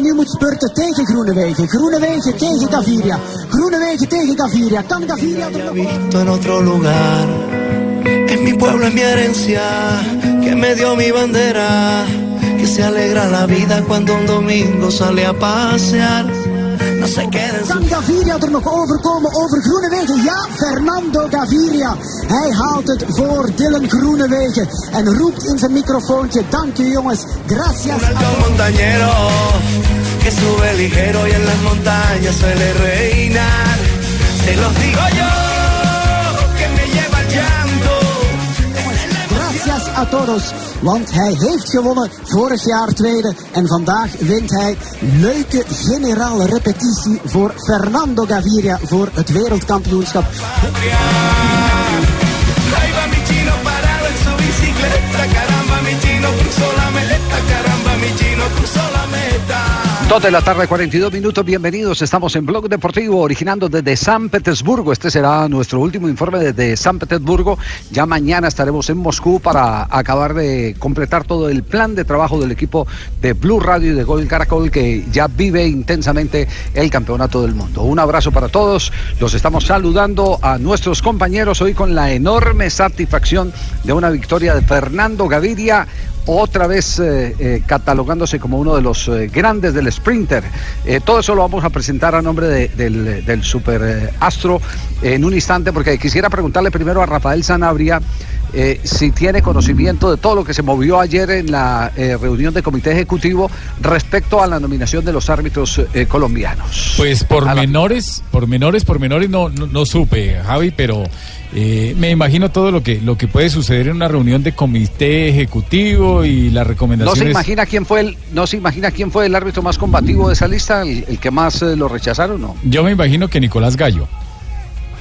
Nu moet spurten tegen Groenewegen. Groenewegen tegen Gaviria. Groenewegen tegen Gaviria. Kan Gaviria er nog visto en otro lugar. Es mi pueblo, es mi herencia, que me dio mi bandera, que se alegra la vida cuando un domingo sale a pasear. No se queda en Kan Gaviria er nog overkomen over Groenewegen? Ja, Fernando Gaviria. Hij haalt het voor Dylan Groenewegen. En roept in zijn microfoontje, dank u jongens. Gracias. Que sube ligero y en las montañas suele reinar. Se los digo yo, que me lleva el llanto. Gracias a todos. Want hij heeft gewonnen vorig jaar tweede. En vandaag wint hij leuke generale repetitie voor Fernando Gaviria voor het wereldkampioenschap. Caramba, mi chino cruzó la meta. Caramba, mi chino cruzó la meta. Dos de la tarde, 42 minutos. Bienvenidos. Estamos en Blog Deportivo, originando desde San Petersburgo. Este será nuestro último informe desde San Petersburgo. Ya mañana estaremos en Moscú para acabar de completar todo el plan de trabajo del equipo de Blue Radio y de Gol Caracol que ya vive intensamente el campeonato del mundo. Un abrazo para todos. Los estamos saludando a nuestros compañeros hoy con la enorme satisfacción de una victoria de Fernando Gaviria otra vez eh, eh, catalogándose como uno de los eh, grandes del sprinter. Todo eso lo vamos a presentar a nombre de- del, del super astro en un instante, porque quisiera preguntarle primero a Rafael Sanabria si tiene conocimiento de todo lo que se movió ayer en la reunión de comité ejecutivo respecto a la nominación de los árbitros colombianos. Pues por A la- menores, por menores, por menores no, no, no supe, Javi, pero eh, me imagino todo lo que lo que puede suceder en una reunión de comité ejecutivo y las ¿No recomendaciones. se imagina quién fue el, no se imagina quién fue el árbitro más combativo de esa lista, el, el que más eh, lo rechazaron, no? Yo me imagino que Nicolás Gallo.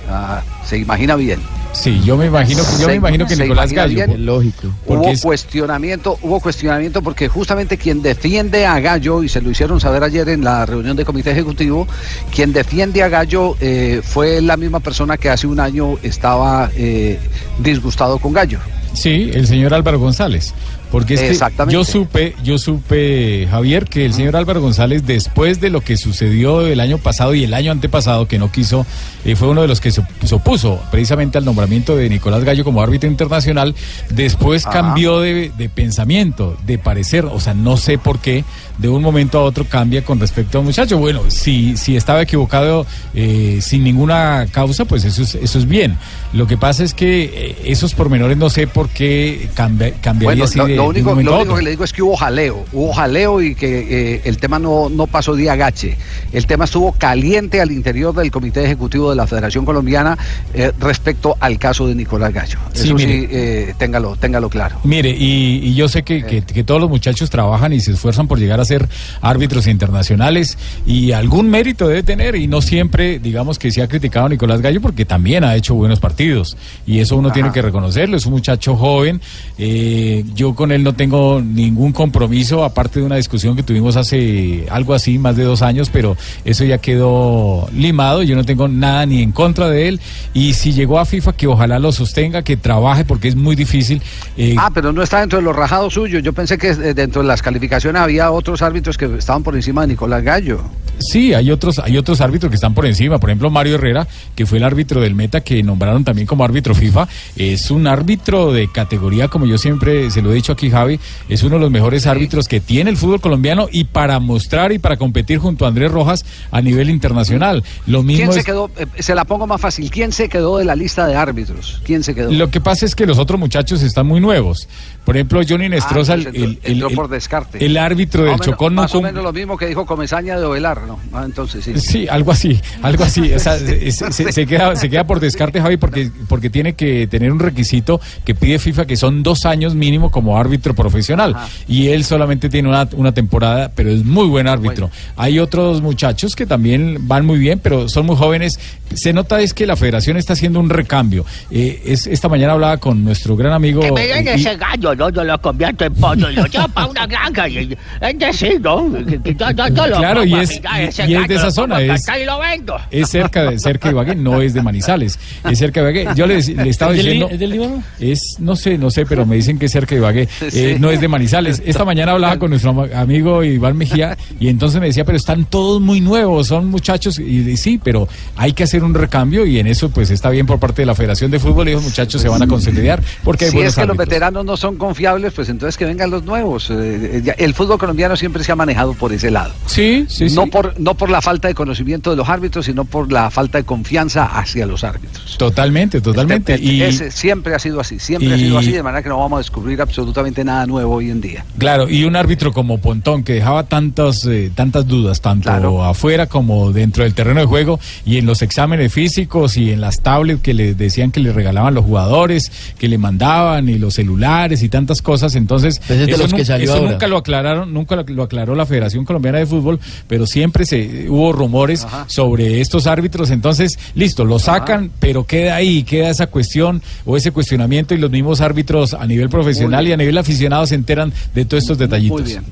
Ah, se imagina bien. Sí, yo me imagino, yo Se- me imagino que se Nicolás imagina Gallo. bien. Lógico. Porque hubo es- cuestionamiento, hubo cuestionamiento porque justamente quien defiende a Gallo, y se lo hicieron saber ayer en la reunión de comité ejecutivo, quien defiende a Gallo eh, fue la misma persona que hace un año estaba eh, disgustado con Gallo. Sí, el señor Álvaro González. Porque es que Exactamente. yo supe, yo supe, Javier, que el señor Álvaro González, después de lo que sucedió el año pasado y el año antepasado, que no quiso, eh, fue uno de los que se se opuso precisamente al nombramiento de Nicolás Gallo como árbitro internacional, después Ajá. cambió de, de pensamiento, de parecer, o sea, no sé por qué, de un momento a otro cambia con respecto a un muchacho. Bueno, si, si estaba equivocado eh, sin ninguna causa, pues eso es, eso es bien. Lo que pasa es que eh, esos pormenores no sé por qué cambia- cambiaría Bueno, así de, lo único, lo único que le digo es que hubo jaleo, hubo jaleo y que eh, el tema no, no pasó de agache. El tema estuvo caliente al interior del Comité Ejecutivo de la Federación Colombiana eh, respecto al caso de Nicolás Gallo. Sí, Eso sí, eh, téngalo, téngalo claro. Mire, y, y yo sé que, que- que todos los muchachos trabajan y se esfuerzan por llegar a ser árbitros internacionales y algún mérito debe tener y no siempre, digamos que se ha criticado a Nicolás Gallo porque también ha hecho buenos partidos y eso uno Ajá. tiene que reconocerlo, es un muchacho joven, eh, yo con él no tengo ningún compromiso aparte de una discusión que tuvimos hace algo así, más de dos años, pero eso ya quedó limado, yo no tengo nada ni en contra de él y si llegó a FIFA que ojalá lo sostenga, que trabaje porque es muy difícil. eh, Ah, pero no está dentro de los rajados suyos. Yo pensé que eh, dentro de las calificaciones había otros árbitros que estaban por encima de Nicolás Gallo. Sí, hay otros, hay otros árbitros que están por encima. Por ejemplo, Mario Herrera, que fue el árbitro del Meta, que nombraron también como árbitro FIFA, es un árbitro de categoría, como yo siempre se lo he dicho aquí, Javi, es uno de los mejores árbitros que tiene el fútbol colombiano y para mostrar y para competir junto a Andrés Rojas a nivel internacional. Lo mismo ¿Quién se es- quedó? eh, se la pongo más fácil. ¿Quién se quedó de la lista de árbitros? ¿Quién se quedó? Lo que pasa es que los otros muchachos están muy nuevos. Por ejemplo, Johnny Nestroza, Ah, el, el- entró el- por descarte. el árbitro del menos- Chocón no Más o menos lo mismo que dijo Comesaña de Ovelar. no. Ah, entonces sí. Sí, algo así, algo así. O sea, se, se- se queda, se queda por descarte, Javi, porque, porque tiene que tener un requisito que pide FIFA, que son dos años mínimo como árbitro profesional. Y él solamente tiene una, una temporada, pero es muy buen árbitro. Hay otros muchachos que también van muy bien, pero son muy jóvenes. Se nota es que la federación está haciendo un recambio. Eh, es, esta mañana hablaba con nuestro gran amigo... Que me den y- ese gallo, ¿no? Yo lo convierto en pollo y lo llevo para una granja. Y, es decir, ¿no? Yo, yo- yo Claro, y es- y- ese y es de esa zona, es- pescar Y lo vendo. es cerca de cerca de Ibagué, no es de Manizales, es cerca de Ibagué. Yo le, le estaba ¿Es del diciendo, es del Líbano? es no sé, no sé, pero me dicen que es cerca de Ibagué, eh, no es de Manizales. Esta mañana hablaba con nuestro amigo Iván Mejía y entonces me decía, pero están todos muy nuevos, son muchachos y, y sí, pero hay que hacer un recambio y en eso pues está bien por parte de la Federación de Fútbol y los muchachos se van a consolidar porque hay Si es que los veteranos no son confiables, pues entonces que vengan los nuevos. Eh, eh, el fútbol colombiano siempre se ha manejado por ese lado. Sí, sí, no sí. por no por la falta de conocimiento de los árbitros, sino por la falta de confianza hacia los árbitros. Totalmente, totalmente. Este- y ese siempre ha sido así, siempre ha sido así, de manera que no vamos a descubrir absolutamente nada nuevo hoy en día. Claro, y un árbitro como Pontón que dejaba tantas eh, tantas dudas, tanto Claro. afuera como dentro del terreno de juego y en los exámenes físicos y en las tablets que le decían que le regalaban los jugadores, que le mandaban y los celulares y tantas cosas. Entonces, Pues es de eso, los que salió eso ahora. nunca lo aclararon, nunca lo, lo aclaró la Federación Colombiana de Fútbol, pero siempre se hubo rumores sobre estos árbitros. Entonces, listo, lo sacan, pero queda ahí, queda esa cuestión o ese cuestionamiento y los mismos árbitros a nivel profesional y a nivel aficionado se enteran de todos estos detallitos. Muy bien.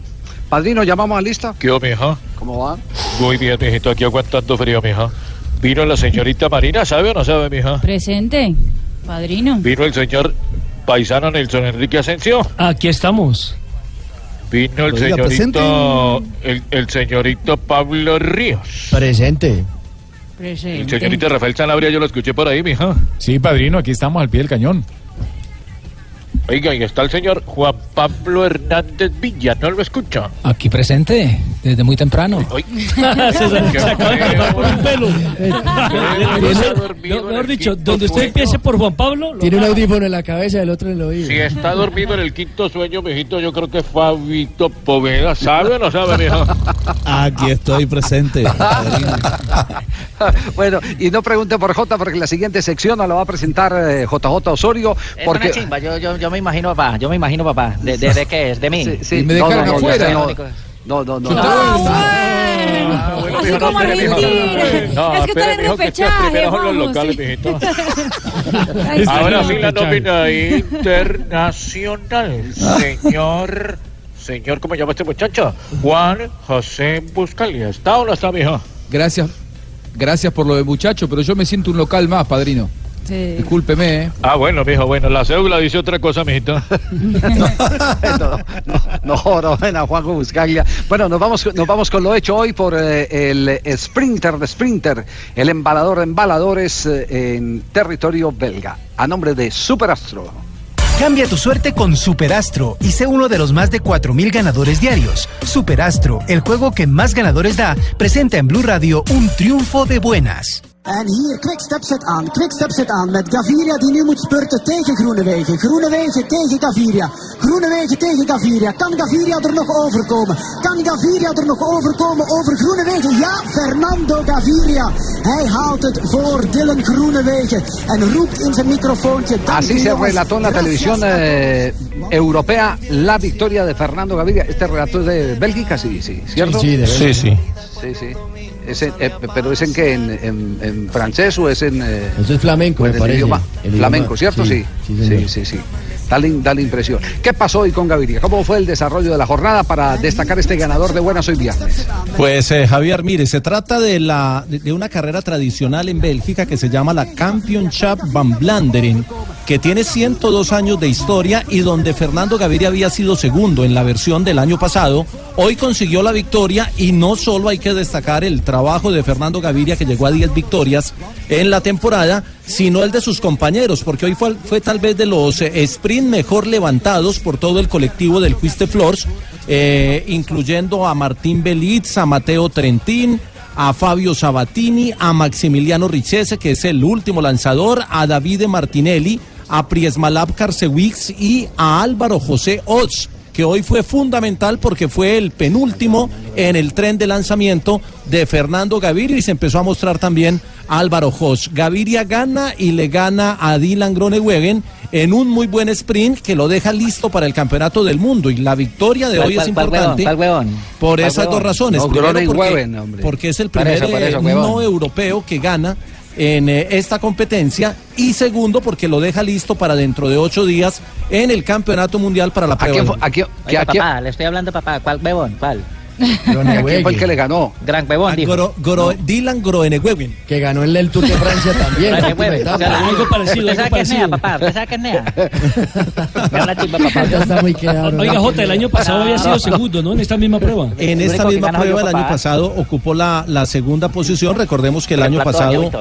Padrino, llamamos a lista. ¿Qué mija? ¿Cómo va? Muy bien, mijito, aquí aguantando frío, mija. Vino la señorita Marina, ¿sabe o no sabe, mija? Presente, padrino. Vino el señor paisano Nelson Enrique Asensio. Aquí estamos. Vino el Oiga, señorito, el, el señorito Pablo Ríos. Presente. El Presente. señorito Rafael Sanabria, yo lo escuché por ahí, mija. Sí, padrino, aquí estamos al pie del cañón. Oiga, y está el señor Juan Pablo Hernández Villa, ¿no lo escucha? Aquí presente, desde muy temprano. Mejor dicho, donde usted sueño. empiece por Juan Pablo, lo Tiene un audífono en la cabeza y el otro en el oído. Si está dormido en el quinto sueño, mijito, yo creo que Fabito Poveda, ¿sabe o no sabe, mija? Aquí estoy presente. bueno, y no pregunte por J, porque la siguiente sección nos la va a presentar eh, JJ Osorio. Es Porque... una chimba, yo, yo, yo me imagino, papá, yo me imagino, papá. ¿De, de, de qué es? ¿De mí? Sí, sí, Y me no, dejaron no, no, afuera. no, no, no, no, no. Ah, bueno. Así como. Argentina. Es que en repechaje, los locales, mijito. Ahora sí la nómina internacional. Señor, señor, ¿cómo llama este muchacho? Juan José Buscalia. ¿Está o no está, mijo? Gracias, gracias por lo de muchacho, pero yo me siento un local más, padrino. Sí. Discúlpeme, ¿eh? Ah, bueno, mijo, bueno, la cédula dice otra cosa, mijito. no, no, no, no, ven a Juanjo Buscaglia. Bueno, nos vamos, nos vamos con lo hecho hoy por eh, el sprinter de sprinter, el embalador de embaladores eh, en territorio belga, a nombre de Superastro. Cambia tu suerte con Superastro y sé uno de los más de 4.000 ganadores diarios. Superastro, el juego que más ganadores da, presenta en Blue Radio un triunfo de buenas. En hier, Quickstep zit aan. Quickstep zit aan met Gaviria die nu moet spurten tegen Groenewegen. Groenewegen tegen Gaviria. Groenewegen tegen Gaviria. Kan Gaviria er nog overkomen? Kan Gaviria er nog overkomen over Groenewegen? Ja, Fernando Gaviria. Hij haalt het voor Dylan Groenewegen. En roept in zijn microfoontje. "Dank Así se relató en la televisión eh, europea la victoria de Fernando Gaviria. Este relato es de Bélgica, sí, sí, ¿cierto? Sí, de Sí, sí. Sí, sí. Es en- eh, pero es en que en, en- en francés o es en, eh, Eso es flamenco, en me el parece. idioma El flamenco, idioma- ¿cierto? Sí, Sí, sí, sí. Da impresión. ¿Qué pasó hoy con Gaviria? ¿Cómo fue el desarrollo de la jornada para destacar este ganador de Buenas hoy viernes? Pues eh, Javier, mire, se trata de, la, de, una carrera tradicional en Bélgica que se llama la Kampioenschap van Vlaanderen, que tiene 102 años de historia y donde Fernando Gaviria había sido segundo en la versión del año pasado. Hoy consiguió la victoria y no solo hay que destacar el trabajo de Fernando Gaviria que llegó a 10 victorias en la temporada, sino el de sus compañeros, porque hoy fue, fue tal vez de los eh, sprint mejor levantados por todo el colectivo del Quiste Flores, eh, incluyendo a Martín Belitz, a Mateo Trentín, a Fabio Sabatini, a Maximiliano Richese, que es el último lanzador, a Davide Martinelli, a Priesmalab Karsewicz y a Álvaro José Oz que hoy fue fundamental porque fue el penúltimo en el tren de lanzamiento de Fernando Gaviria y se empezó a mostrar también Álvaro Hoss. Gaviria gana y le gana a Dylan Groenewegen en un muy buen sprint que lo deja listo para el campeonato del mundo y la victoria de ¿Cuál- hoy es importante huevón? ¿Cuál huevón? por ¿Cuál esas dos razones. No, Primero porque, es el primer eso, eh, eso, no europeo que gana en eh, esta competencia y segundo porque lo deja listo para dentro de ocho días en el campeonato mundial para la ¿A prueba. ¿Cuál? A quién fue el que le ganó? Gran huevón, A dijo. Gro- Gro- Dylan Groenewegen. Que ganó el del Tour de Francia también. O sea, Algo parecido, ¿Usted algo sabe qué es NEA, parecido. papá? ¿Usted sabe qué es NEA? Me da una chimba, papá. Ya está muy claro. Oiga, Jota, el año pasado había sido segundo, ¿no? En esta misma prueba. En esta que misma prueba el año pasado ocupó la, la segunda posición. Recordemos que el año pasado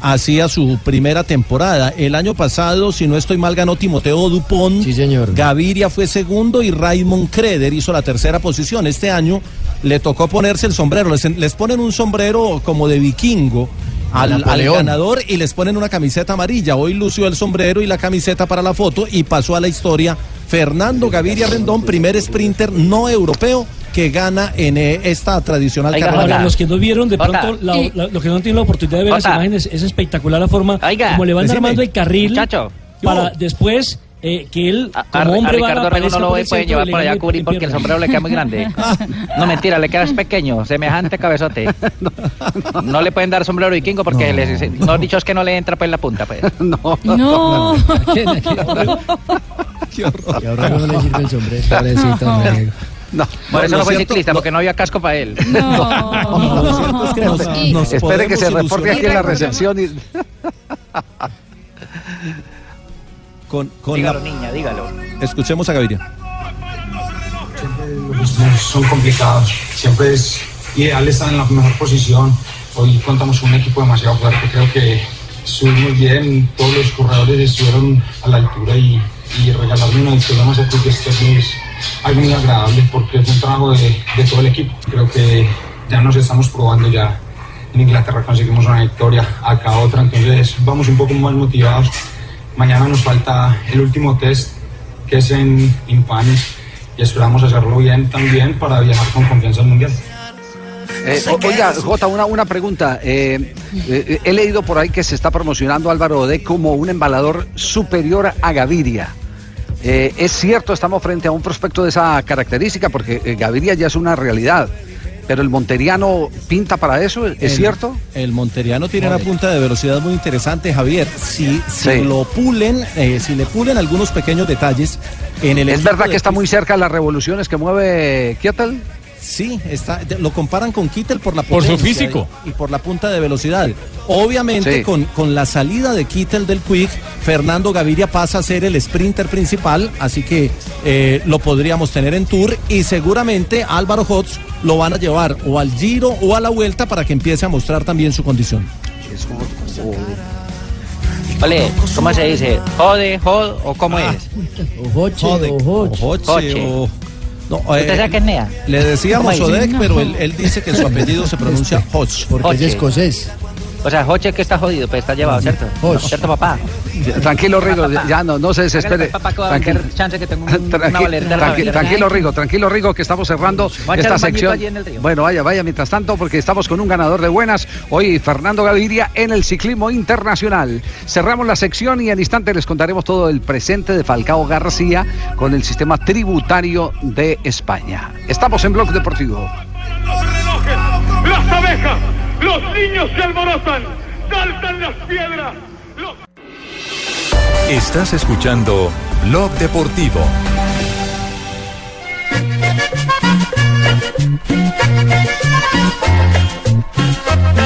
hacía su primera temporada. El año pasado, si no estoy mal, ganó Timoteo Dupont. Sí, señor. Gaviria fue segundo y Raymond Kreder hizo la tercera posición. Este año le tocó ponerse el sombrero. Les, les ponen un sombrero como de vikingo. Al, ganador y les ponen una camiseta amarilla. Hoy lució el sombrero y la camiseta para la foto y pasó a la historia Fernando Gaviria Rendón, primer sprinter no europeo que gana en eh, esta tradicional Oiga, carrera. Ahora, los que no vieron de pronto, la- Y- la- los que no tienen la oportunidad de ver las imágenes, es espectacular la forma Oiga, como le van decime. armando el carril Muchacho. para después eh, que él, A, a- como a hombre, Ricardo vaga, Rego no lo centro llevar le allá a cubrir en porque el sombrero le queda muy grande. No, mentira, le queda pequeño, semejante cabezote. No le pueden dar sombrero vikingo porque, les, no dicho es que no le entra pues la punta. Pues. No. No. Ahora no le sirve el sombrero. Pobrecito. No. Por eso no fue cierto- ciclista, lo- porque no había casco para él. No. Es que nos, nos Espere que se reporte aquí en la recepción y Con, con Dígalo, la- niña, dígalo. Escuchemos a Gaviria. los torneos son complicados. Siempre es ideal estar en la mejor posición. Hoy contamos con un equipo demasiado fuerte. Creo que estuvimos bien. Todos los corredores estuvieron a la altura y, y regalarme una victoria más a Cruz Externo es algo muy agradable porque es un trabajo de, de todo el equipo. Creo que ya nos estamos probando ya. En Inglaterra conseguimos una victoria, acá otra, entonces vamos un poco más motivados. Mañana nos falta el último test, que es en Impanis, y esperamos hacerlo bien también para viajar con confianza al Mundial. Eh, oiga, Jota, una, una pregunta. Eh, eh, he leído por ahí que se está promocionando a Álvaro Ode como un embalador superior a Gaviria. Eh, es cierto, estamos frente a un prospecto de esa característica, porque eh, Gaviria ya es una realidad. Pero el monteriano pinta para eso, ¿es El- cierto? El Monteriano tiene una punta de velocidad muy interesante, Javier. Si, si Sí. lo pulen, eh, si le pulen algunos pequeños detalles en el ¿Es verdad de que está muy cerca de las revoluciones que mueve Kietel? Sí, está, lo comparan con Kittel por la Por su potencia físico. y, y por la punta de velocidad. Obviamente, Sí. con, con la salida de Kittel del Quick, Fernando Gaviria pasa a ser el sprinter principal, así que eh, lo podríamos tener en Tour y seguramente Álvaro Hotz lo van a llevar o al Giro o a la Vuelta para que empiece a mostrar también su condición. Ole, ¿cómo se dice? ¿Jode, jod o cómo es? Ojoche, Jode, ojoche. Ojoche, Joche. o- no, ¿Usted eh, sabe qué es NEA? le decíamos. Odek, pero él, él dice que su apellido se pronuncia Hodge. Porque es escocés. O sea, Joche que está jodido, pues está llevado, ¿cierto? ¿Cierto, papá? Tranquilo, Rigo, Papá. ya no, no se desespere. Papá, Tranquilo. chance que tengo un- una tranquilo, Rigo, tranquilo, Rigo, que estamos cerrando esta sección. Bueno, vaya, vaya, mientras tanto, porque estamos con un ganador de buenas. Hoy, Fernando Gaviria en el ciclismo internacional. Cerramos la sección y al instante les contaremos todo el presente de Falcao García con el sistema tributario de España. Estamos en Blog Deportivo. Las abejas, los niños se alborotan, saltan las piedras. Los... Estás escuchando Blog Deportivo.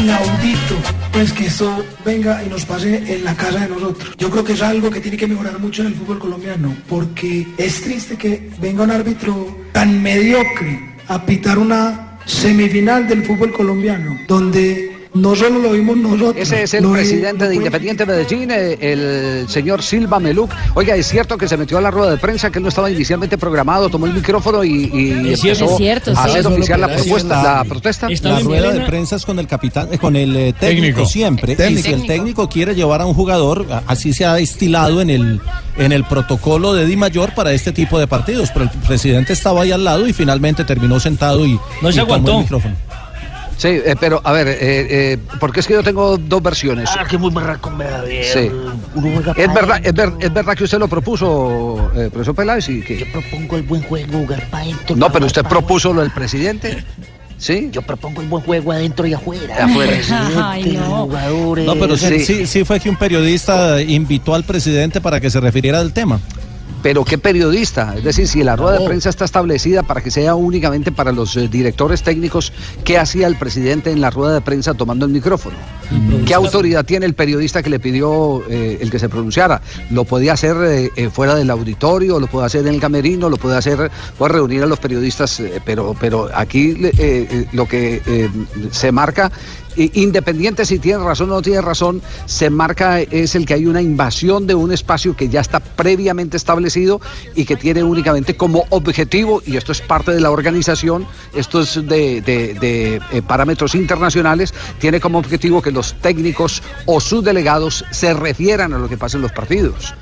inaudito pues que esto venga y nos pase en la casa de nosotros. Yo creo que es algo que tiene que mejorar mucho en el fútbol colombiano, porque es triste que venga un árbitro tan mediocre a pitar una semifinal del fútbol colombiano, donde no solo lo vimos nosotros. Ese es el presidente de Independiente Medellín, eh, el señor Silva Meluc. Oiga, es cierto que se metió a la rueda de prensa, que él no estaba inicialmente programado, tomó el micrófono y, y Es cierto, empezó es cierto, a sí. hacer oficial la propuesta, la protesta. La rueda de prensa es con el capitán, eh, con el eh, técnico, Técnico. siempre. Técnico. Y si el técnico quiere llevar a un jugador, así se ha estilado en el en el protocolo de Di Mayor para este tipo de partidos. Pero el presidente estaba ahí al lado y finalmente terminó sentado y No se y tomó aguantó. el micrófono. Sí, eh, pero a ver, eh, eh, porque es que yo tengo dos versiones. Ah, que muy barraco me da bien. Sí. Uno juega Es verdad, es, ver- es verdad que usted lo propuso, eh, profesor Peláez, y que... Yo propongo el buen juego, jugar para adentro. No, pero usted propuso lo del presidente. ¿Sí? Yo propongo el buen juego adentro y afuera. Afuera. Presidente, Ay, no. jugadores. No, pero Sí. sí, sí fue que un periodista invitó al presidente para que se refiriera al tema. Pero qué periodista, es decir, si la rueda de prensa está establecida para que sea únicamente para los eh, directores técnicos, ¿qué hacía el presidente en la rueda de prensa tomando el micrófono? ¿Qué autoridad tiene el periodista que le pidió eh, el que se pronunciara? ¿Lo podía hacer eh, fuera del auditorio? ¿Lo puede hacer en el camerino? ¿Lo puede hacer, puede reunir a los periodistas? eh, pero, pero aquí lo que se marca Independiente si tiene razón o no tiene razón, se marca es el que hay una invasión de un espacio que ya está previamente establecido y que tiene únicamente como objetivo, y esto es parte de la organización, esto es de, de- eh, parámetros internacionales, tiene como objetivo que los técnicos o sus delegados se refieran a lo que pasa en los partidos.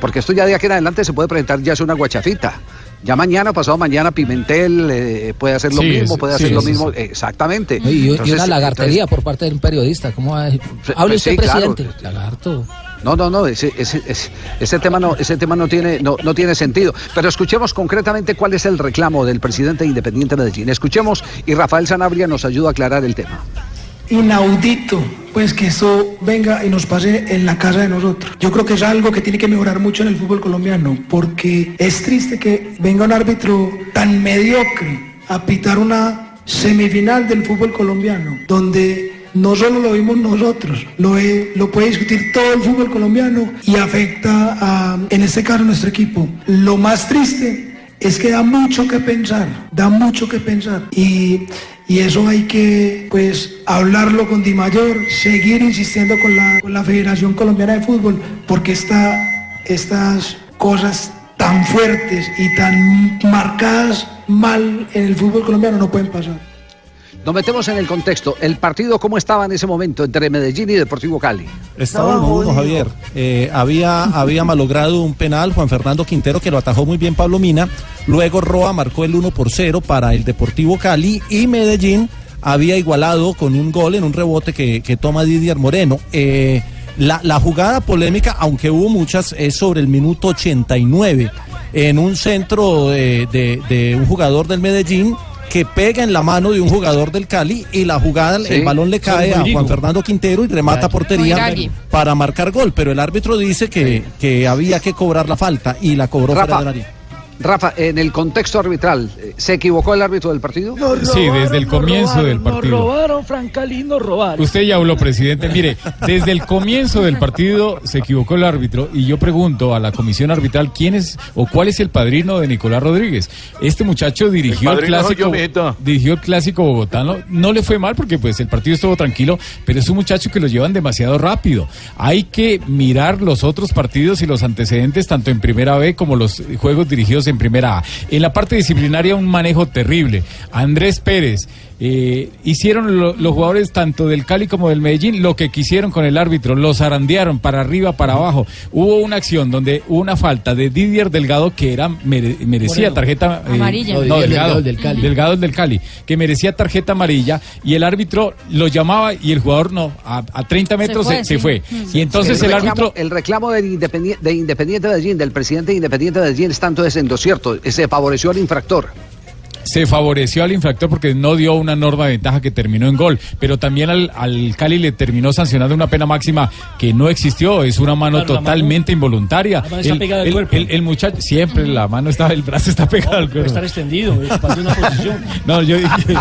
Porque esto ya de aquí en adelante se puede presentar ya es una guachafita. Ya mañana, pasado mañana, Pimentel eh, puede hacer lo Sí, mismo, puede sí, hacer lo sí, mismo. sí. Exactamente. Y, y Entonces, una lagartería entonces- por parte de un periodista. ¿Cómo va? Pues Hable usted, sí, claro. presidente. Lagarto. No, no, no, ese, ese, ese, ese tema no, ese tema no tiene, no, no tiene sentido. Pero escuchemos concretamente cuál es el reclamo del presidente de Independiente Medellín. Escuchemos y Rafael Sanabria nos ayuda a aclarar el tema. Inaudito pues que eso venga y nos pase en la casa de nosotros. Yo creo que es algo que tiene que mejorar mucho en el fútbol colombiano, porque es triste que venga un árbitro tan mediocre a pitar una semifinal del fútbol colombiano, donde no solo lo vimos nosotros, lo, lo puede discutir todo el fútbol colombiano y afecta a, en este caso, nuestro equipo. Lo más triste es que da mucho que pensar, da mucho que pensar. Y, y eso hay que, pues, hablarlo con Di Mayor, seguir insistiendo con la, con la Federación Colombiana de Fútbol, porque esta, estas cosas tan fuertes y tan marcadas mal en el fútbol colombiano no pueden pasar. Nos metemos en el contexto. El partido, ¿cómo estaba en ese momento entre Medellín y Deportivo Cali? Estaba 1-1, Javier. Eh, había, había malogrado un penal Juan Fernando Quintero que lo atajó muy bien Pablo Mina. Luego Roa marcó el 1 por 0 para el Deportivo Cali y Medellín había igualado con un gol en un rebote que, que toma Didier Moreno. Eh, la, la jugada polémica, aunque hubo muchas, es sobre el minuto 89 en un centro de, de- de un jugador del Medellín que pega en la mano de un jugador del Cali y la jugada, Sí. el balón le cae a. Juan Fernando Quintero y remata portería para marcar gol, pero el árbitro dice que, que había que cobrar la falta y la cobró fuera Rafa, del área. Rafa, en el contexto arbitral, eh, ¿se equivocó el árbitro del partido? Sí, desde el comienzo del Nos partido. robaron, Francalín, nos robaron. Usted ya habló, presidente. Mire, desde el comienzo del partido se equivocó el árbitro y yo pregunto a la comisión arbitral quién es o cuál es el padrino de Nicolás Rodríguez. Este muchacho dirigió El yo, clásico, dirigió el clásico bogotano. No le fue mal porque pues el partido estuvo tranquilo, pero es un muchacho que lo llevan demasiado rápido. Hay que mirar los otros partidos y los antecedentes tanto en primera B como los juegos dirigidos en primera A. En la parte disciplinaria un manejo terrible. Andrés Pérez eh, hicieron lo- los jugadores tanto del Cali como del Medellín lo que quisieron con el árbitro, los zarandearon para arriba, para abajo. Hubo una acción donde hubo una falta de Didier Delgado que era mere- merecía Moreno. tarjeta eh, Amarilla. No, No, Didier Delgado, del Cali. Delgado el del Cali, que merecía tarjeta amarilla y el árbitro lo llamaba y el jugador no, a, a 30 metros se, se fue. Y entonces el, reclamo, árbitro El reclamo del Independiente, de Independiente Medellín, del presidente de Independiente Medellín, es tanto es en lo cierto, se favoreció al infractor. Se favoreció al infractor porque no dio una norma de ventaja que terminó en gol, pero también al, al Cali le terminó sancionando una pena máxima que no existió, es una mano Claro, totalmente involuntaria. la mano está pegada al cuerpo. el- el muchacho, siempre la mano está, el brazo está pegado al Puede cuerpo. estar extendido, es para hacer una posición. No, yo dije, digo,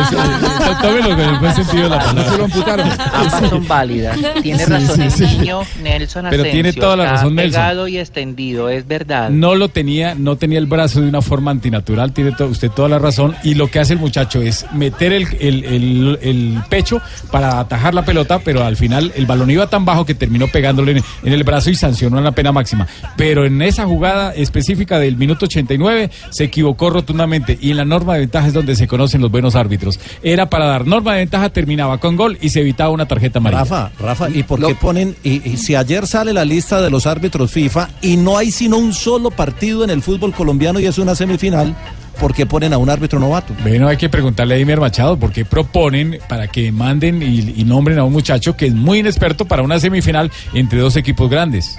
eso, tómelo con el buen sentido de la palabra. Se lo amputaron. Ambas son válidas. Tiene Sí, razón sí, el sí. niño Nelson Pero Asensio. tiene toda la razón, Nelson. pegado y extendido, es verdad. No lo tenía, no tenía el brazo de una forma antinatural. Tiene todo, usted toda la razón. Y lo que hace el muchacho es meter el, el- el- el pecho para atajar la pelota, pero al final el balón iba tan bajo que terminó pegándole en, en el brazo y sancionó en la pena máxima. Pero en esa jugada específica del minuto 89 se equivocó rotundamente. Y en la norma de ventaja es donde se conocen los buenos árbitros. Era para dar norma de ventaja, terminaba con gol y se evitaba una tarjeta amarilla. Rafa, Rafa, ¿y por qué ponen, y, y si ayer sale la lista de los árbitros FIFA y no hay sino un solo partido en el fútbol colombiano y es una semifinal, ¿por qué ponen a un árbitro novato? Bueno, hay que preguntarle a Imer Machado por qué proponen para que manden y, y nombren a un muchacho que es muy inexperto para una semifinal entre dos equipos grandes.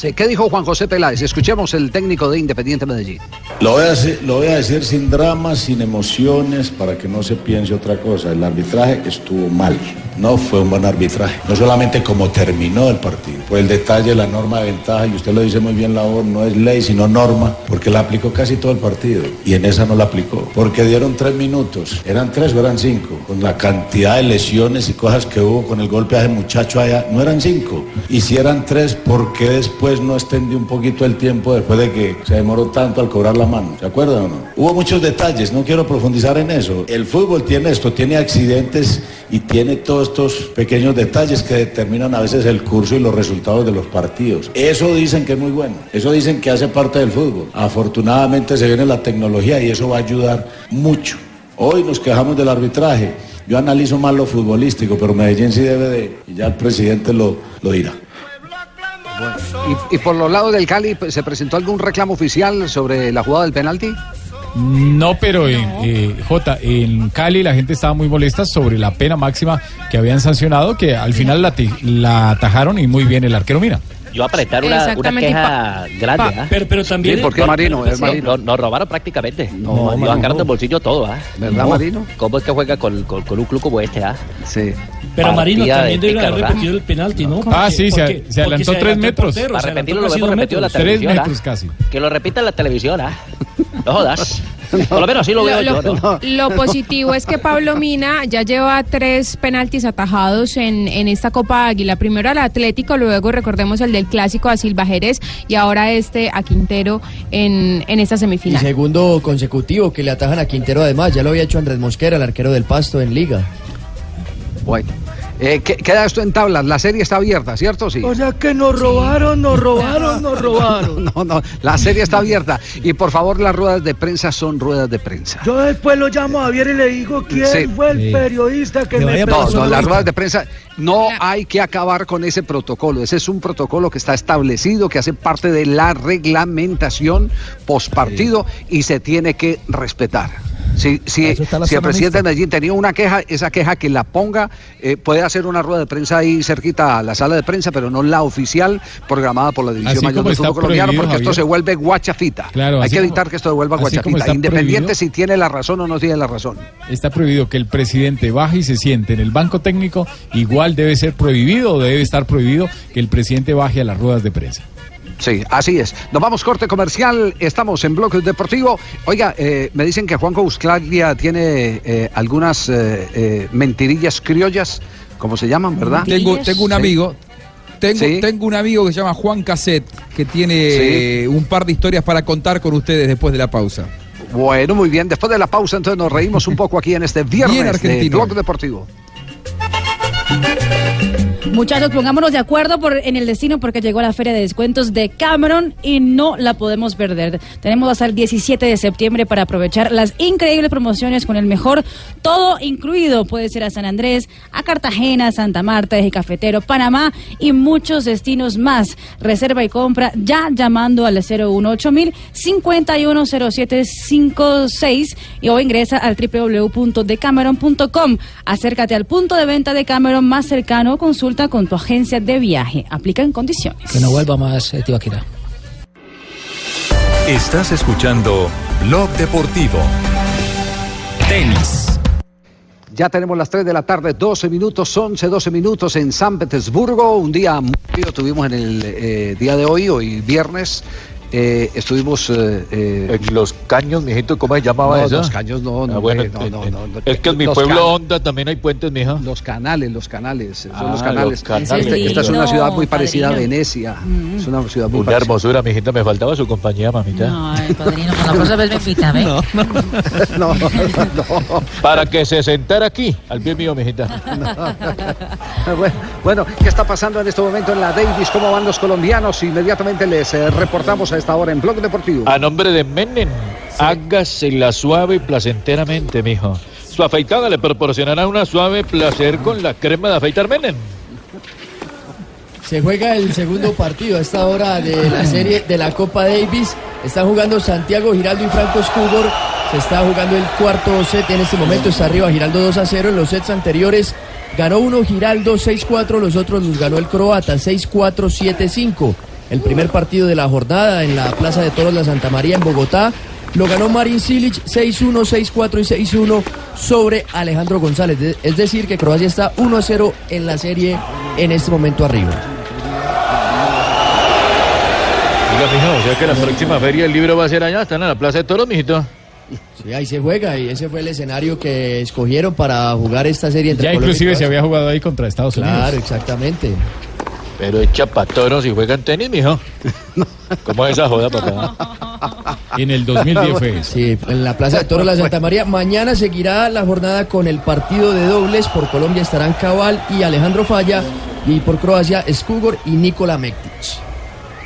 ¿Qué dijo Juan José Peláez? Escuchemos el técnico de Independiente Medellín. Lo voy, a decir, sin dramas, sin emociones, para que no se piense otra cosa. El arbitraje estuvo mal, no fue un buen arbitraje. No solamente como terminó el partido, fue el detalle, la norma de ventaja, y usted lo dice muy bien, la voz, no es ley, sino norma, porque la aplicó casi todo el partido, y en esa no la aplicó, porque dieron tres minutos, eran tres o eran cinco, con la cantidad de lesiones y cosas que hubo con el golpe a ese muchacho allá, no eran cinco. Y si eran tres, ¿por qué después no extendió un poquito el tiempo después de que se demoró tanto al cobrar la mano? ¿Se acuerdan o no? Hubo muchos detalles, no quiero profundizar en eso. El fútbol tiene esto, tiene accidentes y tiene todos estos pequeños detalles que determinan a veces el curso y los resultados de los partidos. Eso dicen que es muy bueno, eso dicen que hace parte del fútbol. Afortunadamente se viene la tecnología y eso va a ayudar mucho. Hoy nos quejamos del arbitraje. Yo analizo más lo futbolístico, pero Medellín sí debe de, y ya el presidente lo, lo dirá. ¿Y, por los lados del Cali pues, se presentó algún reclamo oficial sobre la jugada del penalti? No, pero en eh, J, en Cali la gente estaba muy molesta sobre la pena máxima que habían sancionado, que al final la, la atajaron y muy bien el arquero mira. Yo apretar una, una queja grande. ¿ah? pero- pero también- Sí, ¿por qué, Marino? Es Sí, Marino. no- Nos robaron prácticamente. No, nos sacaron no. del bolsillo todo. ¿ah? ¿Verdad, No. Marino? ¿Cómo es que juega con, con- con un club como este? ¿ah? Sí. Pero Marino Partida también de debe haber repetido el penalti, ¿no? Ah, Porque- sí, se- porque- se adelantó porque tres metros. portero, Para se adelantó repetirlo lo hemos repetido en la televisión. Tres ¿ah? metros casi. Que lo repita en la televisión. ¿ah? No jodas. Por lo menos así lo veo Lo, yo. lo- ¿no? lo positivo es que Pablo Mina ya lleva tres penaltis atajados en, en esta Copa Águila. Primero al Atlético, luego recordemos el del clásico a Silva Jerez y ahora este a Quintero en, en esta Y semifinal. segundo consecutivo que le atajan a Quintero además, ya lo había hecho Andrés Mosquera, el arquero del Pasto en Liga. Bueno. Eh, ¿qué- queda esto en tablas. La serie está abierta, ¿cierto? Sí. O sea que nos robaron, nos robaron, nos robaron. No, no, la serie está abierta. Y por favor, las ruedas de prensa son ruedas de prensa. Yo después lo llamo a Javier y le digo quién Sí. fue el Sí. periodista que No, me no, presionó. las ruedas de prensa no hay que acabar con ese protocolo. Ese es un protocolo que está establecido, que hace parte de la reglamentación postpartido y se tiene que respetar. Si, si, si el presidente de Medellín tenía una queja, esa queja que la ponga, eh, puede hacer una rueda de prensa ahí cerquita a la sala de prensa, pero no la oficial programada por la División Mayor del Fútbol Colombiano, porque esto se vuelve guachafita. Claro, Hay que como- evitar que esto se vuelva guachafita, independiente prohibido. si tiene la razón o no tiene la razón. Está prohibido que el presidente baje y se siente en el banco técnico. Igual debe ser prohibido o debe estar prohibido que el presidente baje a las ruedas de prensa. Sí, así es. Nos vamos corte comercial, estamos en Bloque Deportivo. Oiga, eh, me dicen que Juanjo Buscaglia tiene eh, algunas eh, eh, mentirillas criollas, como se llaman, ¿verdad? Tengo, tengo un Sí. amigo. Tengo, Sí. tengo un amigo que se llama Juan Caset, que tiene Sí. un par de historias para contar con ustedes después de la pausa. Bueno, muy bien. Después de la pausa, entonces nos reímos un poco aquí en este viernes de. Bloque Deportivo. Muchachos, pongámonos de acuerdo en el destino porque llegó la feria de descuentos de Cameron y no la podemos perder. Tenemos hasta el 17 de septiembre para aprovechar las increíbles promociones con el mejor todo incluido. Puede ser a San Andrés, a Cartagena, Santa Marta, Eje Cafetero, Panamá y muchos destinos más. Reserva y compra ya llamando al 018 mil 510756 y o ingresa al www.decameron.com. Acércate al punto de venta de Cameron más cercano o consulta con tu agencia de viaje. Aplica en condiciones. Que no vuelva más eh, Tibaquirá. Estás escuchando Blog Deportivo. Tenis. Ya tenemos las 3 de la tarde, 12 minutos, 11, 12 minutos en San Petersburgo. Un día muy frío tuvimos en el eh, día de hoy, hoy viernes. Eh, estuvimos... eh, En los caños, mijito, ¿cómo se llamaba no, eso? los caños no, no, Ah, bueno, no, no, no, es que en mi pueblo Honda también hay puentes, mija. Los canales, los canales, son Ah, los canales. los canales. Esta, es esta es una ciudad muy parecida a. Venecia. Es una ciudad muy Una parecida. hermosura, mijita, me faltaba su compañía, mamita. Ay, padrino, con la próxima vez me ¿eh? No, no, Para que se sentara aquí, al pie mío, mijita. Bueno, Bueno, ¿qué está pasando en este momento en la Davis? ¿Cómo van los colombianos? Inmediatamente les eh, reportamos a esta hora en Blog Deportivo. A nombre de Menem, hágasela suave y placenteramente, mijo. Su afeitada le proporcionará una suave placer con la crema de afeitar Menem. Se juega el segundo partido a esta hora de la serie de la Copa Davis. Están jugando Santiago Giraldo y Franco Escúbor. Se está jugando el cuarto set. En este momento está arriba Giraldo 2 a 0. En los sets anteriores ganó uno Giraldo 6-4. Los otros los ganó el croata 6-4, 7-5. El primer partido de la jornada en la Plaza de Toros La Santa María en Bogotá. Lo ganó Marin Silic 6-1, 6-4 y 6-1 sobre Alejandro González. De- Es decir, que Croacia está 1-0 en la serie en este momento arriba. Diga, mijo, o sea que la próxima feria del libro va a ser allá, están en la Plaza de Toros, mijito. Sí, ahí se juega y ese fue el escenario que escogieron para jugar esta serie entre Ya Colombia y inclusive se había jugado ahí contra Estados Unidos. Claro, exactamente. Pero echa pa' toros y juegan tenis, mijo. ¿Cómo es esa joda, papá? En el 2010 fue eso. Sí, en la Plaza de Toros La Santa María. Mañana seguirá la jornada con el partido de dobles. Por Colombia estarán Cabal y Alejandro Falla. Y por Croacia, Skugor y Nikola Mektic.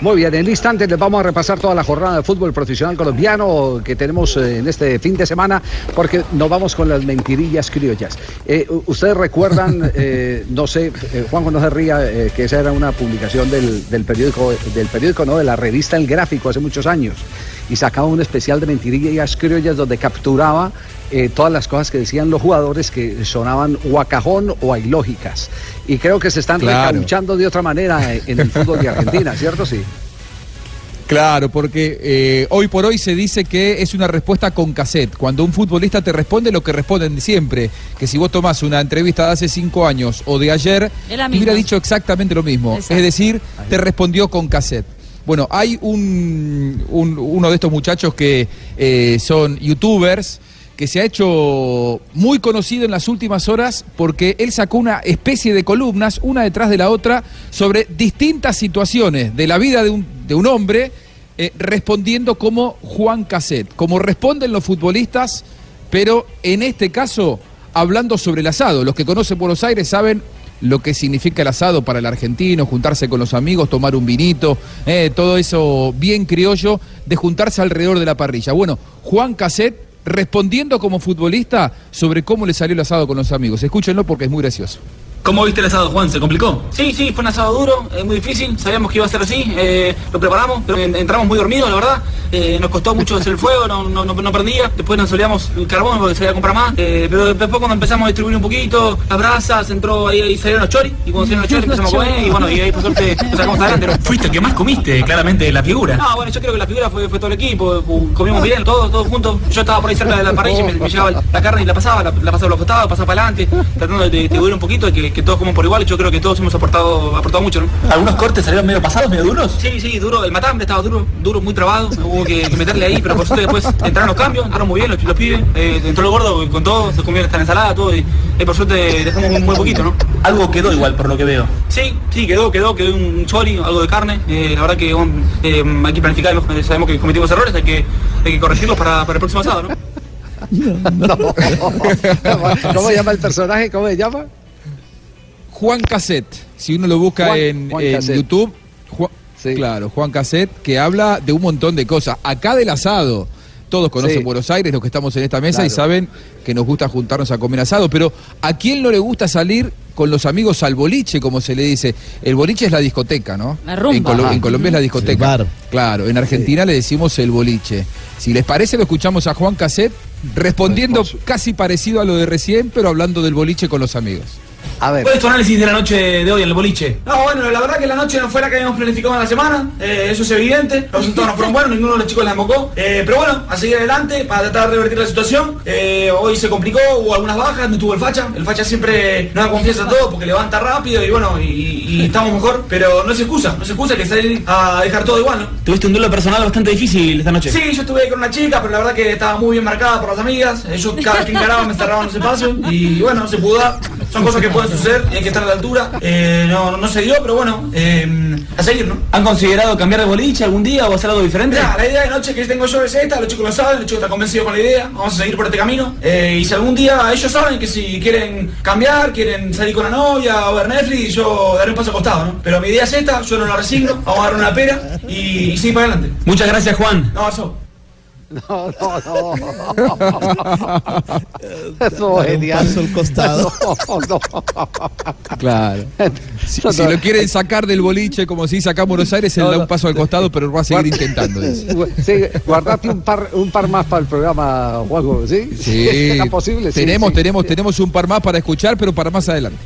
Muy bien, en instantes les vamos a repasar toda la jornada de fútbol profesional colombiano que tenemos eh, en este fin de semana, porque nos vamos con las mentirillas criollas. Eh, Ustedes recuerdan, eh, no sé, eh, Juanjo no se ría, que esa era una publicación del, del periódico, del periódico, no, de la revista El Gráfico hace muchos años, y sacaba un especial de mentirillas criollas donde capturaba eh, todas las cosas que decían los jugadores que sonaban o a cajón o a ilógicas. Y creo que se están Claro. recabuchando de otra manera eh, en el fútbol de Argentina, ¿cierto? Sí. Claro, porque eh, hoy por hoy se dice que es una respuesta con cassette. Cuando un futbolista te responde lo que responden siempre, que si vos tomás una entrevista de hace cinco años o de ayer, te hubiera dicho exactamente lo mismo. Exacto. Es decir, te respondió con cassette. Bueno, hay un, un- uno de estos muchachos que eh, son youtubers que se ha hecho muy conocido en las últimas horas porque él sacó una especie de columnas, una detrás de la otra, sobre distintas situaciones de la vida de un, de un hombre, eh, respondiendo como Juan Cassette, como responden los futbolistas, pero en este caso hablando sobre el asado. Los que conocen Buenos Aires saben lo que significa el asado para el argentino, juntarse con los amigos, tomar un vinito, eh, todo eso bien criollo de juntarse alrededor de la parrilla. Bueno, Juan Cassette respondiendo como futbolista sobre cómo le salió el asado con los amigos. Escúchenlo porque es muy gracioso. ¿Cómo viste el asado, Juan? ¿Se complicó? Sí, sí, fue un asado duro, eh, muy difícil, sabíamos que iba a ser así, eh, lo preparamos, pero en- entramos muy dormidos, la verdad. Eh, nos costó mucho hacer el fuego, no, no, no, no prendía, después nos solíamos el carbón porque se iba a comprar más, eh, pero después cuando empezamos a distribuir un poquito las brasas, entró ahí, ahí salieron los choris, y cuando salieron los choris empezamos a comer, y bueno, y ahí por suerte nos sacamos adelante. ¿no? Fuiste el que más comiste, claramente, la figura. No, bueno, yo creo que la figura fue, fue todo el equipo, comimos bien, todos, todos juntos. Yo estaba por ahí cerca de la parrilla y me, me llevaba la carne y la pasaba, la, la pasaba a los costados, pasaba para adelante, tratando de de distribuir un poquito y que, que todos coman por igual. Yo creo que todos hemos aportado, aportado mucho, ¿no? ¿Algunos cortes salieron medio pasados, medio duros? Sí, sí, duro. El matambre estaba duro, duro, muy trabado. Hubo que, que meterle ahí, pero por suerte después entraron los cambios, entraron muy bien los, los pibes. Eh, entró el gordo con todo, se comió esta ensalada, todo. Y, eh, por suerte dejamos un muy poquito, ¿no? Algo quedó igual, por lo que veo. Sí, sí, quedó, quedó, quedó un chori, algo de carne. Eh, la verdad que um, eh, hay que planificar, eh, sabemos que cometimos errores, hay que, hay que corregirlos para, para el próximo asado, ¿no? ¿Cómo se llama el personaje? ¿Cómo se llama? Juan Cassette, si uno lo busca Juan- en, Juan. YouTube, Ju- claro, Juan Cassette, que habla de un montón de cosas. Acá del asado, todos conocen Sí. Buenos Aires, los que estamos en esta mesa, y saben que nos gusta juntarnos a comer asado, pero ¿a quién no le gusta salir con los amigos al boliche, como se le dice? El boliche es la discoteca, ¿no? La rumba. En, Colo- en Colombia es la discoteca. Claro, en Argentina le decimos el boliche. Si les parece, lo escuchamos a Juan Cassette respondiendo casi parecido a lo de recién, pero hablando del boliche con los amigos. A ver. ¿Cuál es tu análisis de la noche de hoy en el boliche? No, bueno, la verdad que la noche no fue la que habíamos planificado en la semana. eh, eso es evidente. Los resultados no fueron buenos, ninguno de los chicos la embocó. Eh, pero bueno, a seguir adelante para tratar de revertir la situación. Eh, hoy se complicó, hubo algunas bajas, no tuvo el facha. El facha siempre no da confianza a todo porque levanta rápido y bueno, y, y estamos mejor. Pero no se excusa, no se excusa que salir a dejar todo igual, ¿no? Tuviste un duelo personal bastante difícil esta noche. Sí, yo estuve ahí con una chica, pero la verdad que estaba muy bien marcada por las amigas. Ellos cada vez que encaraba me cerraban los espacios y bueno, se pudo dar. Son cosas que pueden suceder y hay que estar a la altura. Eh, no, no se dio, pero bueno, eh, a seguir, ¿no? ¿Han considerado cambiar de boliche algún día o hacer algo diferente? Mirá, la idea de noche que tengo yo es esta, los chicos lo saben, los chicos están convencidos con la idea, vamos a seguir por este camino. Eh, y si algún día ellos saben que si quieren cambiar, quieren salir con la novia o ver Netflix, yo daré un paso al costado, ¿no? Pero mi idea es esta, yo no la resigno, vamos a dar una pera y, y seguir para adelante. Muchas gracias, Juan. No, eso. No, no, no. Eso es genial. paso al costado. No, no. Claro. Si, si lo quieren sacar del boliche, como acá en Buenos Aires, él da un paso al costado, pero va a seguir intentando. Sí, guardate un par, un par más para el programa, Juanjo, ¿sí? Sí, ¿Es posible? Sí, tenemos, sí. tenemos, tenemos un par más para escuchar, pero para más adelante.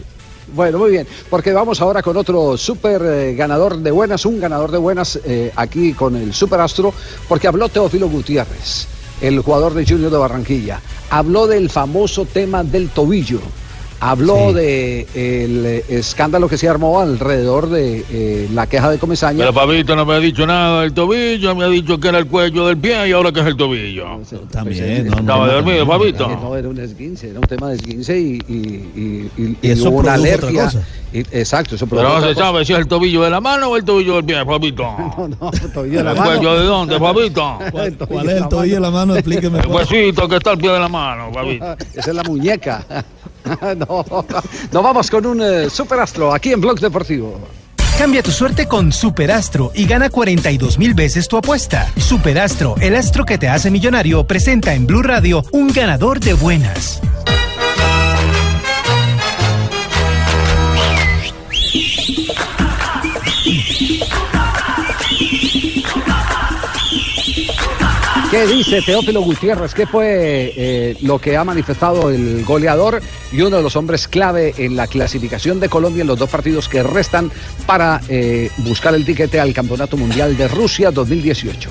Bueno, muy bien, porque vamos ahora con otro súper eh, ganador de buenas, un ganador de buenas eh, aquí con el Super Astro, porque habló Teófilo Gutiérrez, el jugador de Junior de Barranquilla. Habló del famoso tema del tobillo. Habló de el eh, escándalo que se armó alrededor de eh, la queja de Comesaña. Pero Fabito no me ha dicho nada del tobillo, me ha dicho que era el cuello del pie y ahora que es el tobillo. También, no, Estaba dormido, Fabito. No, era un esguince, era un tema de esguince y, y, y, y- Y eso hubo una alergia. exacto, eso Pero no se cosa. sabe si es el tobillo de la mano o el tobillo del pie, Fabito. No, no, tobillo de la ¿El mano. cuello de dónde, Fabito? ¿Cuál, cuál es el tobillo de la mano? Explíqueme. El huesito que está al pie de la mano, Fabito. Esa es la muñeca. no, no vamos con un eh, superastro aquí en Blog Deportivo. Cambia tu suerte con Superastro y gana 42 mil veces tu apuesta. Superastro, el astro que te hace millonario, presenta en Blue Radio un ganador de buenas. ¿Qué dice Teófilo Gutiérrez? ¿Qué fue eh, lo que ha manifestado el goleador y uno de los hombres clave en la clasificación de Colombia en los dos partidos que restan para eh, buscar el tiquete al Campeonato Mundial de Rusia 2018?